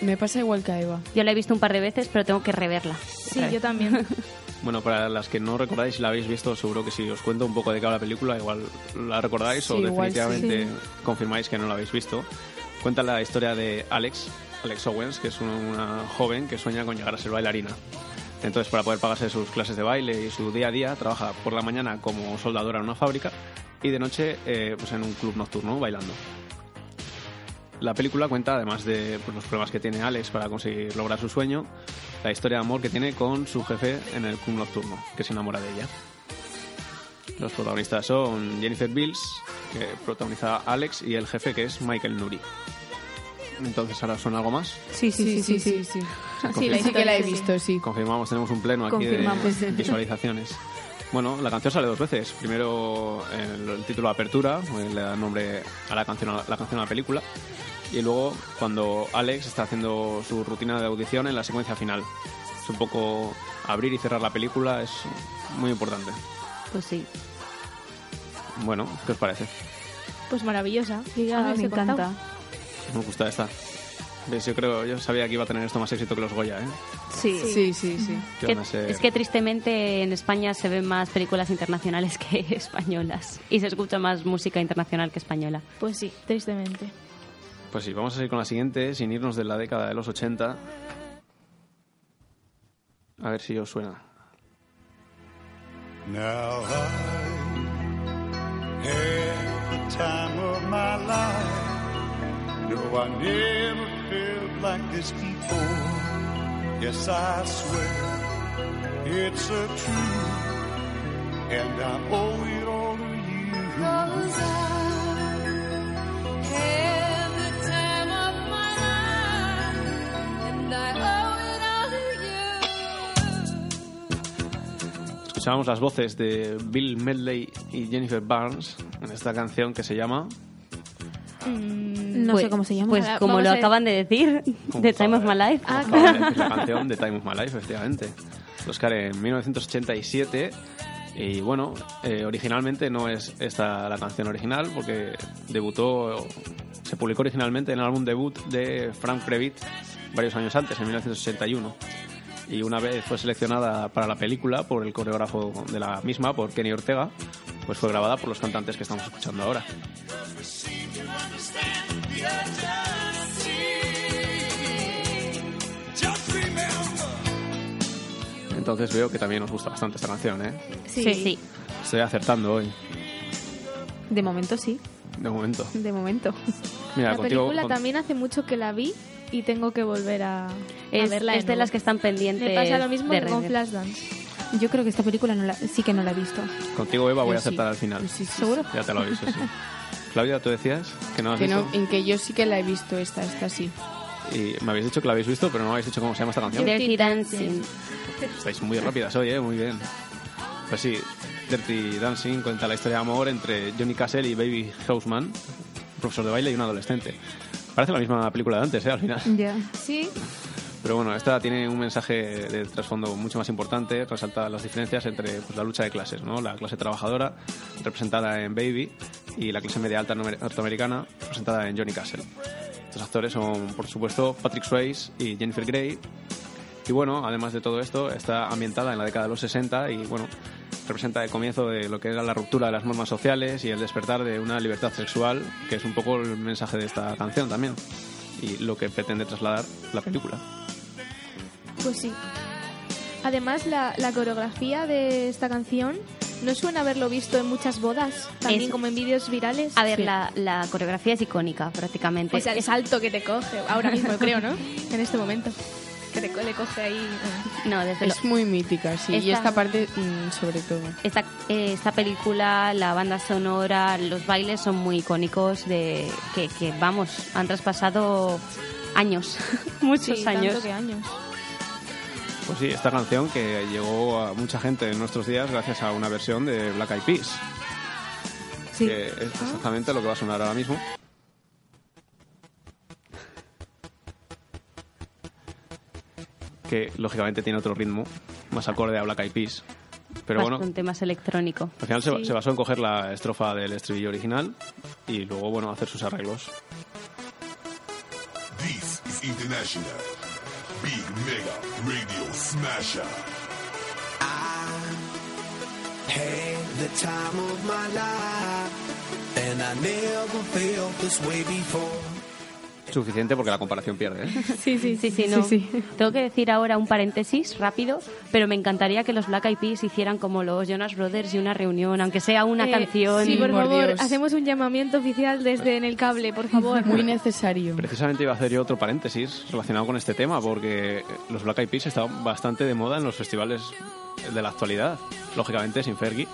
Me pasa igual que a Eva. Yo la he visto un par de veces, pero tengo que reverla. Sí, yo también. Bueno, para las que no recordáis, si la habéis visto, seguro que si os cuento un poco de qué va la película, igual la recordáis o Sí, definitivamente sí. confirmáis que no la habéis visto. Cuenta la historia de Alex, Alex Owens, que es una joven que sueña con llegar a ser bailarina. Entonces, para poder pagarse sus clases de baile y su día a día, trabaja por la mañana como soldadora en una fábrica y de noche eh, pues en un club nocturno bailando. La película cuenta, además de pues, los problemas que tiene Alex para conseguir lograr su sueño, la historia de amor que tiene con su jefe en el club nocturno, que se enamora de ella. Los protagonistas son Jennifer Bills, que protagoniza a Alex, y el jefe, que es Michael Nuri. Entonces, ¿ahora suena algo más? Sí, sí, sí, sí. sí, sí. Sí, la Sí que la he visto, sí. Confirmamos, tenemos un pleno aquí de Confirmamos. visualizaciones. Bueno, la canción sale dos veces. Primero el, el título de apertura, eh, le da nombre a la canción, a la canción a la película. Y luego cuando Alex está haciendo su rutina de audición en la secuencia final. Es un poco abrir y cerrar la película, es muy importante. Pues sí. Bueno, ¿qué os parece? Pues maravillosa. Yo ya A mí os me contado. encanta. Me gusta esta. Yo creo, yo sabía que iba a tener esto más éxito que los Goya, ¿eh? Sí. Sí, sí, sí. Que ser- Es que tristemente en España se ven más películas internacionales que españolas y se escucha más música internacional que española. Pues sí, tristemente. Pues sí, vamos a seguir con la siguiente, sin irnos de la década de los 80. A ver si os suena. Now I had the time of my life. No, I never felt like this before. Yes, I swear it's a truth, and I owe it all to you. Escuchábamos las voces de Bill Medley y Jennifer Barnes en esta canción que se llama No Pues- sé cómo se llama. Pues Ahora como vamos lo acaban de decir, The Time of My Life. Ah, de decir la canción de Time of My Life, efectivamente. Oscar en 1987. Y bueno, eh, originalmente no es esta la canción original porque debutó, se publicó originalmente en el álbum debut de Frank Previtt varios años antes, en 1961. Y una vez fue seleccionada para la película por el coreógrafo de la misma, por Kenny Ortega, pues fue grabada por los cantantes que estamos escuchando ahora. Entonces veo que también os gusta bastante esta canción, ¿eh? Sí, sí. Estoy acertando hoy, De momento sí. de momento. De momento. Mira, la contigo... película con- también hace mucho que la vi y tengo que volver a, a Es, verla. es de las que están pendientes. Me pasa lo mismo de que con. Flashdance. Yo creo que esta película no la- sí que no la he visto. Contigo, Eva, voy a Yo sí. acertar al final. Sí, sí, ¿Seguro? Ya te lo aviso, sí. Claudia, tú decías que no has Que visto. no, en que yo sí que la he visto esta, esta sí. Y me habéis dicho que la habéis visto, pero no me habéis dicho cómo se llama esta canción. Dirty Dancing. Estáis muy rápidas hoy, ¿eh? Muy bien. Pues sí, Dirty Dancing cuenta la historia de amor entre Johnny Castle y Baby Houseman, un profesor de baile y un adolescente. Parece la misma película de antes, ¿eh? Al final. Ya. Sí, Pero bueno, esta tiene un mensaje de trasfondo mucho más importante, resalta las diferencias entre pues, la lucha de clases, ¿no? La clase trabajadora, representada en Baby, y la clase media alta norteamericana, representada en Johnny Castle. Estos actores son, por supuesto, Patrick Swayze y Jennifer Grey. Y bueno, además de todo esto, está ambientada en la década de los 60 y bueno, representa el comienzo de lo que era la ruptura de las normas sociales y el despertar de una libertad sexual, que es un poco el mensaje de esta canción también y lo que pretende trasladar la película. pues sí. Además, la, la coreografía de esta canción no suena haberlo visto en muchas bodas, también Es- como en vídeos virales. A ver, Sí. la, la coreografía es icónica prácticamente. O sea, el Es- salto que te coge, ahora mismo creo, ¿no? En este momento. Que le coge ahí. bueno. no, desde Es muy mítica, sí. Y Esta- esta parte, mm, sobre todo. esta, eh, esta película, la banda sonora, los bailes son muy icónicos de que, que, vamos, han traspasado años, muchos Sí, años. tanto que años. Pues sí, esta canción que llegó a mucha gente en nuestros días gracias a una versión de Black Eyed Peas, Sí. que es exactamente lo que va a sonar ahora mismo. Que lógicamente tiene otro ritmo, más acorde a Black Eyed Peas. Pero bueno, Bastante más electrónico. al final se, Sí. se basó en coger la estrofa del estribillo original y luego, bueno, hacer sus arreglos. This is International. Big Mega Radio Smasher. Had the time of my life, and I never felt this way before. Suficiente porque la comparación pierde. ¿eh? Sí, sí, sí, sí, no. Tengo que decir ahora un paréntesis rápido, pero me encantaría que los Black Eyed Peas hicieran como los Jonas Brothers y una reunión, aunque sea una Eh, canción. Sí, por favor, hacemos un llamamiento oficial desde en el cable, por favor. Muy necesario. Precisamente iba a hacer yo otro paréntesis relacionado con este tema, porque los Black Eyed Peas están bastante de moda en los festivales de la actualidad. Lógicamente sin Fergie,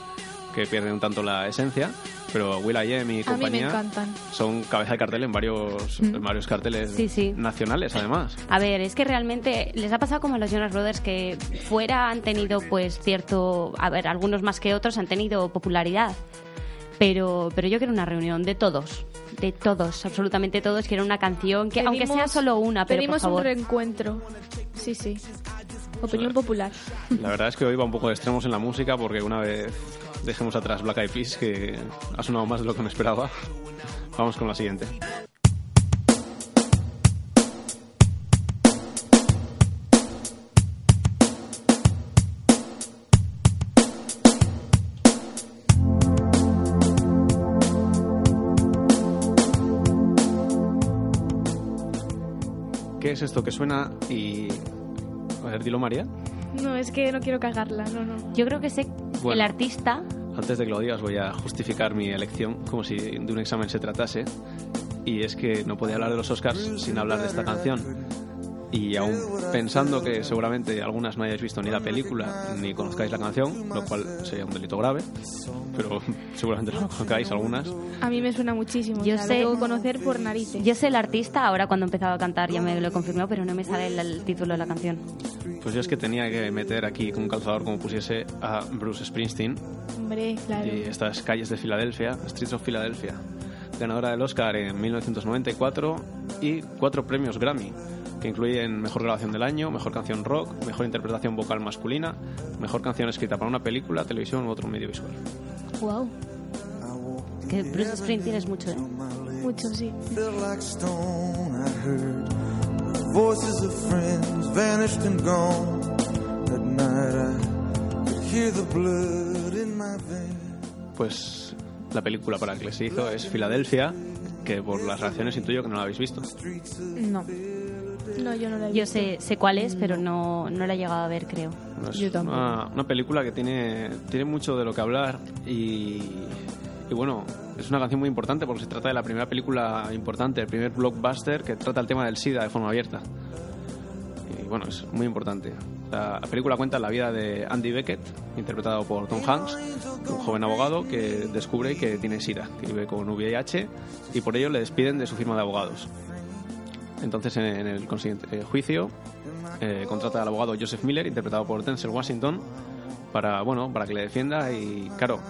que pierde un tanto la esencia, pero Will.i.am y A mí me compañía encantan. son cabeza de cartel en varios, en varios carteles Sí, sí. nacionales, además. A ver, es que realmente les ha pasado como a los Jonas Brothers que fuera han tenido pues cierto, a ver, algunos más que otros han tenido popularidad. Pero, pero yo quiero una reunión de todos, de todos, absolutamente todos. Quiero una canción que, aunque sea solo una, pero por pedimos favor. un reencuentro. Sí, sí. Opinión popular. La verdad es que hoy va un poco de extremos en la música, porque una vez dejemos atrás Black Eyed Peas, que ha sonado más de lo que me esperaba, vamos con la siguiente. ¿Qué es esto que suena y... Ver, dilo María. No, es que no quiero cagarla, no, no. Yo creo que sé Bueno. el artista. Antes de que lo digas voy a justificar mi elección como si de un examen se tratase. Y es que no podía hablar de los Oscars sin hablar de esta canción. Y aún pensando que seguramente algunas no hayáis visto ni la película ni conozcáis la canción, lo cual sería un delito grave, pero seguramente lo conozcáis algunas. A mí me suena muchísimo. Yo o sea, sé- Lo conocer por narices. Yo sé el artista, ahora cuando he empezado a cantar ya me lo he confirmado, pero no me sale el, el título de la canción. Pues yo es que tenía que meter aquí con un calzador como pusiese a Bruce Springsteen Hombre, claro. y estas calles de Filadelfia, Streets of Philadelphia, ganadora del Oscar en 1994 y cuatro premios Grammy, que incluyen Mejor Grabación del Año, Mejor Canción Rock, Mejor Interpretación Vocal Masculina, Mejor Canción Escrita para una película, televisión u otro medio visual. Wow. Es que Bruce Springsteen es mucho, ¿eh? Mucho, sí. Voices of friends vanished and gone. At night I could hear the blood in my veins. Pues la película para la que se hizo es Filadelfia, que por las reacciones intuyo que no la habéis visto. No. No, yo no la he Yo visto. sé, sé cuál es, pero no, no la he llegado a ver, creo. No, es Yo tampoco. Una, una película que tiene, tiene mucho de lo que hablar y, y bueno, es una canción muy importante porque se trata de la primera película importante, el primer blockbuster que trata el tema del SIDA de forma abierta. Y bueno, es muy importante. La, la película cuenta la vida de Andy Beckett, interpretado por Tom Hanks, un joven abogado que descubre que tiene SIDA, que vive con VIH y por ello le despiden de su firma de abogados. Entonces, en, el consiguiente eh, juicio, eh, contrata al abogado Joseph Miller, interpretado por Denzel Washington, para, bueno, para que le defienda. Y claro,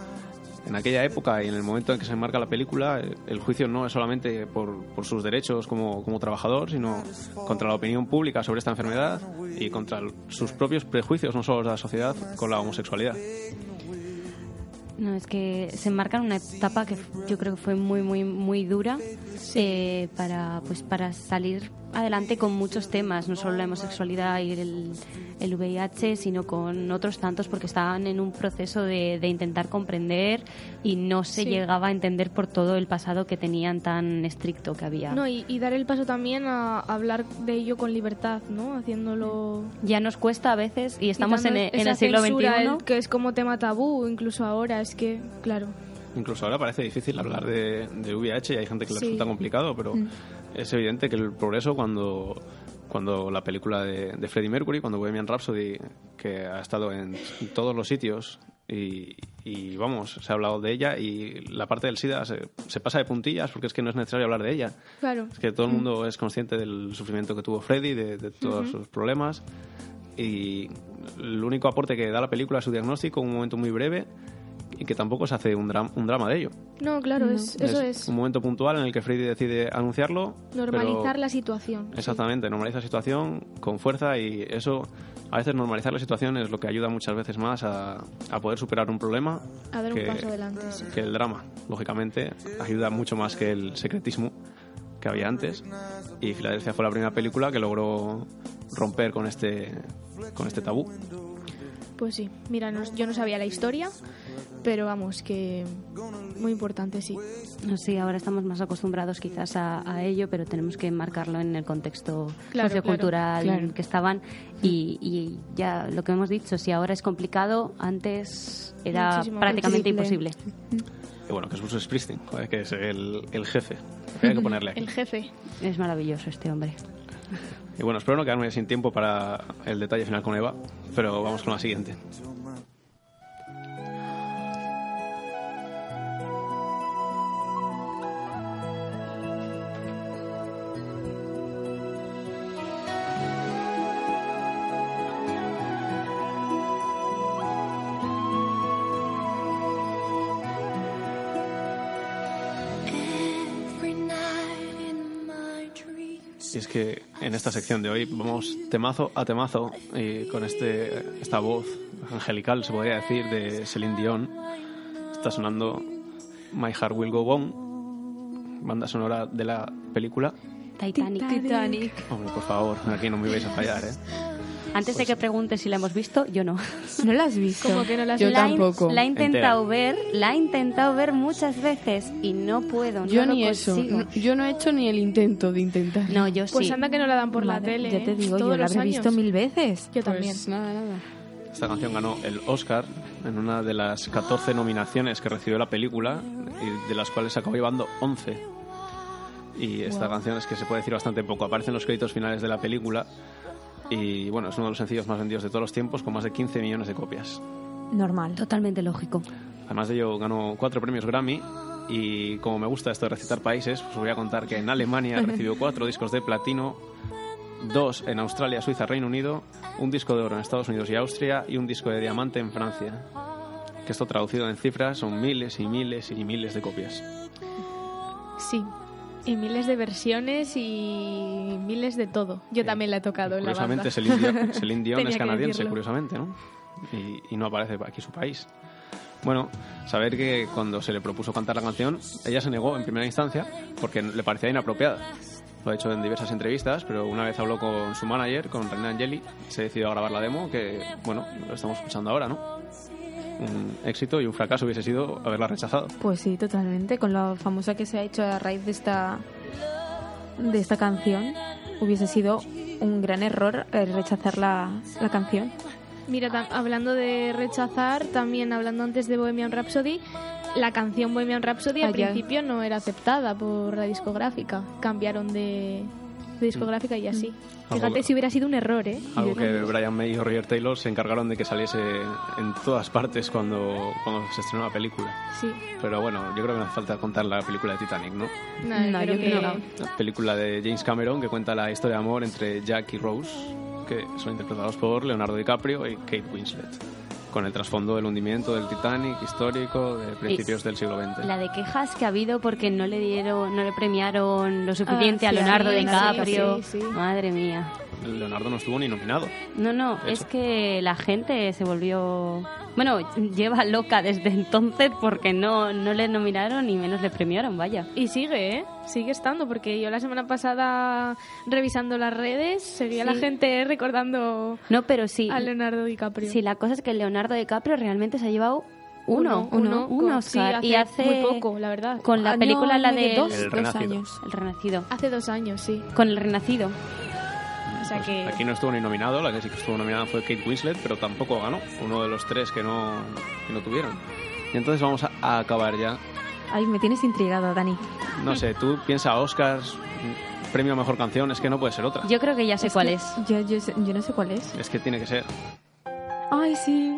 en aquella época y en el momento en que se enmarca la película, eh, el juicio no es solamente por, por sus derechos como, como trabajador, sino contra la opinión pública sobre esta enfermedad y contra sus propios prejuicios, no solo de la sociedad, con la homosexualidad. No, es que se enmarca en una etapa que yo creo que fue muy, muy, muy dura eh, para, pues, para salir adelante con muchos temas, no solo la homosexualidad y el, el VIH, sino con otros tantos, porque estaban en un proceso de, de intentar comprender y no se Sí. llegaba a entender por todo el pasado que tenían tan estricto que había. No, y, y dar el paso también a hablar de ello con libertad, ¿no? Haciéndolo... Ya nos cuesta a veces y estamos en, quitando el- en el siglo censura, XXI. el- que es como tema tabú, incluso ahora, es que, claro. Incluso ahora parece difícil hablar de, de VIH y hay gente que le Sí. resulta complicado, pero Mm. es evidente que el progreso cuando, cuando la película de, de Freddie Mercury, cuando Bohemian Rhapsody, que ha estado en todos los sitios y, y, vamos, se ha hablado de ella y la parte del SIDA se, se pasa de puntillas porque es que no es necesario hablar de ella. Claro. Es que todo el mundo es consciente del sufrimiento que tuvo Freddy, de, de todos sus problemas. Y el único aporte que da la película es su diagnóstico, un momento muy breve, y que tampoco se hace un, dram- un drama de ello. No, claro, es, eso es. un momento puntual en el que Freddy decide anunciarlo. Normalizar pero- la situación. Exactamente, normaliza la situación con fuerza y eso, a veces normalizar la situación es lo que ayuda muchas veces más a, a poder superar un problema. A dar un que, paso adelante, sí. que el drama, lógicamente, ayuda mucho más que el secretismo, que había antes. Y Filadelfia fue la primera película que logró romper con este, con este tabú. Pues sí, mira, no- yo no sabía la historia, pero vamos, que muy importante, sí. Sí, ahora estamos más acostumbrados quizás a, a ello, pero tenemos que marcarlo en el contexto Claro, sociocultural claro, claro. que estaban. Y, y ya lo que hemos dicho, si ahora es complicado, antes era Muchísimo prácticamente posible. imposible. Y bueno, que es Bruce Springsteen, que es el, el jefe. Había que ponerle aquí. El jefe. Es maravilloso este hombre. Y bueno, espero no quedarme sin tiempo para el detalle final con Eva, pero vamos con la siguiente. Y es que en esta sección de hoy vamos temazo a temazo y con este esta voz angelical, se podría decir, de Celine Dion. Está sonando My Heart Will Go On, banda sonora de la película. Titanic. Titanic. Hombre, por favor, aquí no me vais a fallar, ¿eh? Antes de que preguntes si la hemos visto, yo no. ¿No la has visto? Como que no la has Yo he- tampoco. la he intentado Entera. ver, la he intentado ver muchas veces y no puedo. Yo no lo ni eso. consigo. no- yo no he hecho ni el intento de intentar. No, yo Pues sí. anda que no la dan por la Madre, tele. Ya te ¿eh? digo, Todos yo la los habré años. visto mil veces. Yo también. Pues nada, nada. Esta canción ganó el Oscar en una de las 14 nominaciones que recibió la película y de las cuales acabó llevando 11. Y esta canción es que se puede decir bastante poco. Aparece en los créditos finales de la película y bueno, es uno de los sencillos más vendidos de todos los tiempos con más de 15 millones de copias. Normal. Totalmente lógico. Además de ello, ganó cuatro premios Grammy y como me gusta esto de recitar países, pues os voy a contar que en Alemania recibió cuatro discos de platino, dos en Australia, Suiza, Reino Unido, un disco de oro en Estados Unidos y Austria y un disco de diamante en Francia. Que esto traducido en cifras son miles y miles y miles de copias. Sí. Y miles de versiones y miles de todo. Yo también la he tocado en la banda. Curiosamente, Celine Dion, es canadiense, curiosamente, ¿no? Y, y no aparece aquí su país. Bueno, saber que cuando se le propuso cantar la canción, ella se negó en primera instancia porque le parecía inapropiada. Lo ha hecho en diversas entrevistas, pero una vez habló con su manager, con René Angeli, se decidió a grabar la demo, que, bueno, lo estamos escuchando ahora, ¿no? Un éxito y un fracaso hubiese sido haberla rechazado. Pues sí, totalmente. Con lo famosa que se ha hecho a raíz de esta de esta canción, hubiese sido un gran error eh, rechazar la, la canción. Mira, hablando de rechazar, también hablando antes de Bohemian Rhapsody, la canción Bohemian Rhapsody al principio no era aceptada por la discográfica. Cambiaron de, de discográfica y así. Fíjate si hubiera sido un error, ¿eh? Algo que Brian May y Roger Taylor se encargaron de que saliese en todas partes cuando, cuando se estrenó la película. Sí. Pero bueno, yo creo que no hace falta contar la película de Titanic, ¿no? No, creo yo creo que no. La película de James Cameron que cuenta la historia de amor entre Jack y Rose, que son interpretados por Leonardo DiCaprio y Kate Winslet, con el trasfondo del hundimiento del Titanic histórico de principios del siglo XX. La de quejas que ha habido porque no le dieron, no le premiaron lo suficiente Ah, a sí, Leonardo sí, DiCaprio. sí, sí. Madre mía. Leonardo no estuvo ni nominado. No, no, es que la gente se volvió... Bueno, lleva loca desde entonces porque no, no le nominaron ni menos le premiaron, vaya. Y sigue, ¿eh? Sigue estando, porque yo la semana pasada, revisando las redes, seguía la Sí. gente recordando No, pero sí, a Leonardo DiCaprio. sí, la cosa es que Leonardo DiCaprio realmente se ha llevado uno, uno, un con- Oscar. sí, y hace hace muy poco, la verdad. Con la Ah, película no, la de dos, El dos Renacido. años. El Renacido. Hace dos años, sí. Con el Renacido. O sea que... Aquí no estuvo ni nominado, la que sí que estuvo nominada fue Kate Winslet, pero tampoco ganó, uno de los tres que no, que no tuvieron. Y entonces vamos a, a acabar ya. Ay, me tienes intrigado, Dani. No sé, tú piensa Oscars, premio a mejor canción, es que no puede ser otra. Yo creo que ya sé cuál que es. Yo, yo, yo no sé cuál es. Es que tiene que ser. Ay, sí.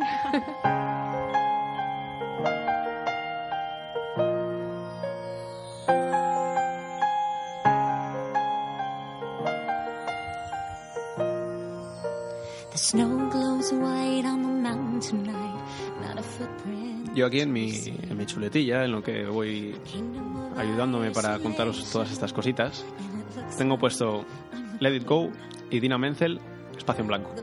The snow glows white on the mountain tonight, not a footprint. Yo aquí en mi, en mi chuletilla, en lo que voy ayudándome para contaros todas estas cositas, tengo puesto Let It Go y Dina Menzel, espacio en blanco.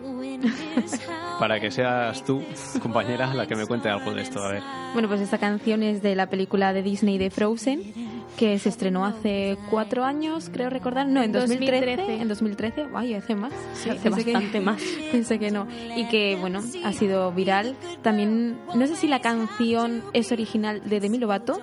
Para que seas tú, compañera, la que me cuente algo de esto. A ver. Bueno, pues esta canción es de la película de Disney de Frozen que se estrenó hace cuatro años, creo recordar. No, en 2013. 2013. En 2013. Ay, hace más. Sí, hace Pensé que- bastante más. Pensé que no. Y que, bueno, ha sido viral. También, no sé si la canción es original de Demi Lovato.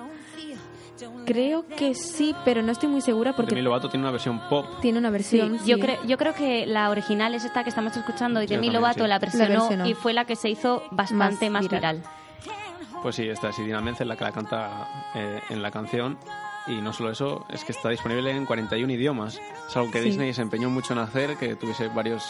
Creo que sí, pero no estoy muy segura porque Demi Lovato tiene una versión pop. tiene una Sí, versión. yo, sí. creo, yo creo que la original es esta que estamos escuchando y Yo Demi Lovato sí. la versionó, versionó. y fue la que se hizo bastante más, Más viral. viral. Pues sí, esta es Idina Menzel la que la canta eh, en la canción. Y no solo eso, es que está disponible en 41 idiomas. Es algo que Sí. Disney se empeñó mucho en hacer, que tuviese varios...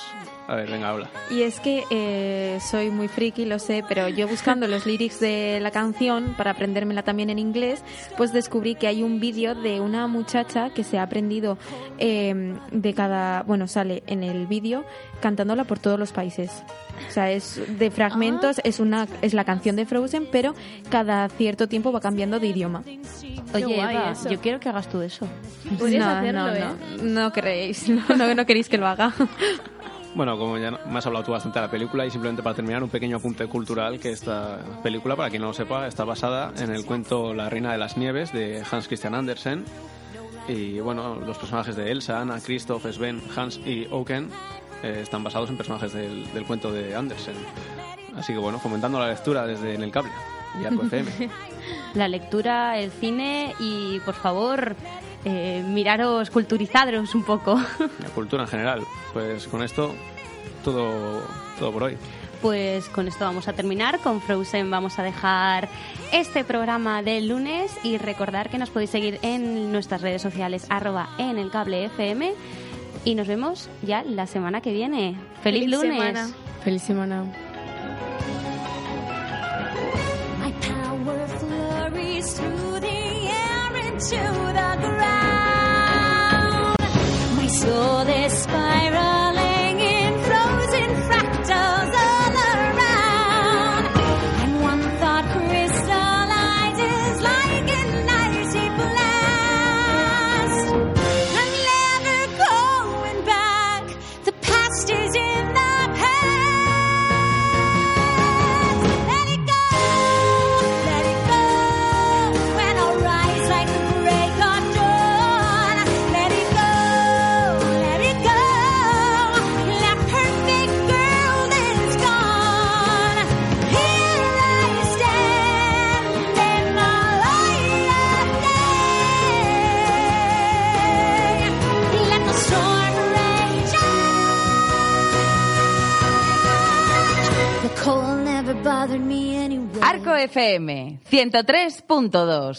A ver, venga, habla. Y es que eh, soy muy friki, lo sé, pero yo buscando los lyrics de la canción para aprendérmela también en inglés, pues descubrí que hay un vídeo de una muchacha que se ha aprendido eh, de cada, bueno, sale en el vídeo cantándola por todos los países. O sea, es de fragmentos, Ah. es una es la canción de Frozen, pero cada cierto tiempo va cambiando de idioma. Oye, guay Eva, yo quiero que hagas tú eso. Podrías no, hacerlo, no, ¿eh? no, no queréis, no, no, no queréis que lo haga. Bueno, como ya me has hablado tú bastante de la película y simplemente para terminar un pequeño apunte cultural que esta película, para quien no lo sepa, está basada en el cuento La Reina de las Nieves de Hans Christian Andersen y bueno, los personajes de Elsa, Anna, Christoph, Sven, Hans y Oken eh, están basados en personajes del, del cuento de Andersen. Así que bueno, fomentando la lectura desde en el cable y Arco FM. La lectura, el cine y, por favor, eh, miraros, culturizaros un poco. la cultura en general. Pues con esto, todo, todo por hoy. Pues con esto vamos a terminar. Con Frozen vamos a dejar este programa del lunes y recordar que nos podéis seguir en nuestras redes sociales arroba en el cable FM y nos vemos ya la semana que viene. ¡Feliz, Feliz lunes! semana. Feliz semana. My soul is spiraling FM 103.2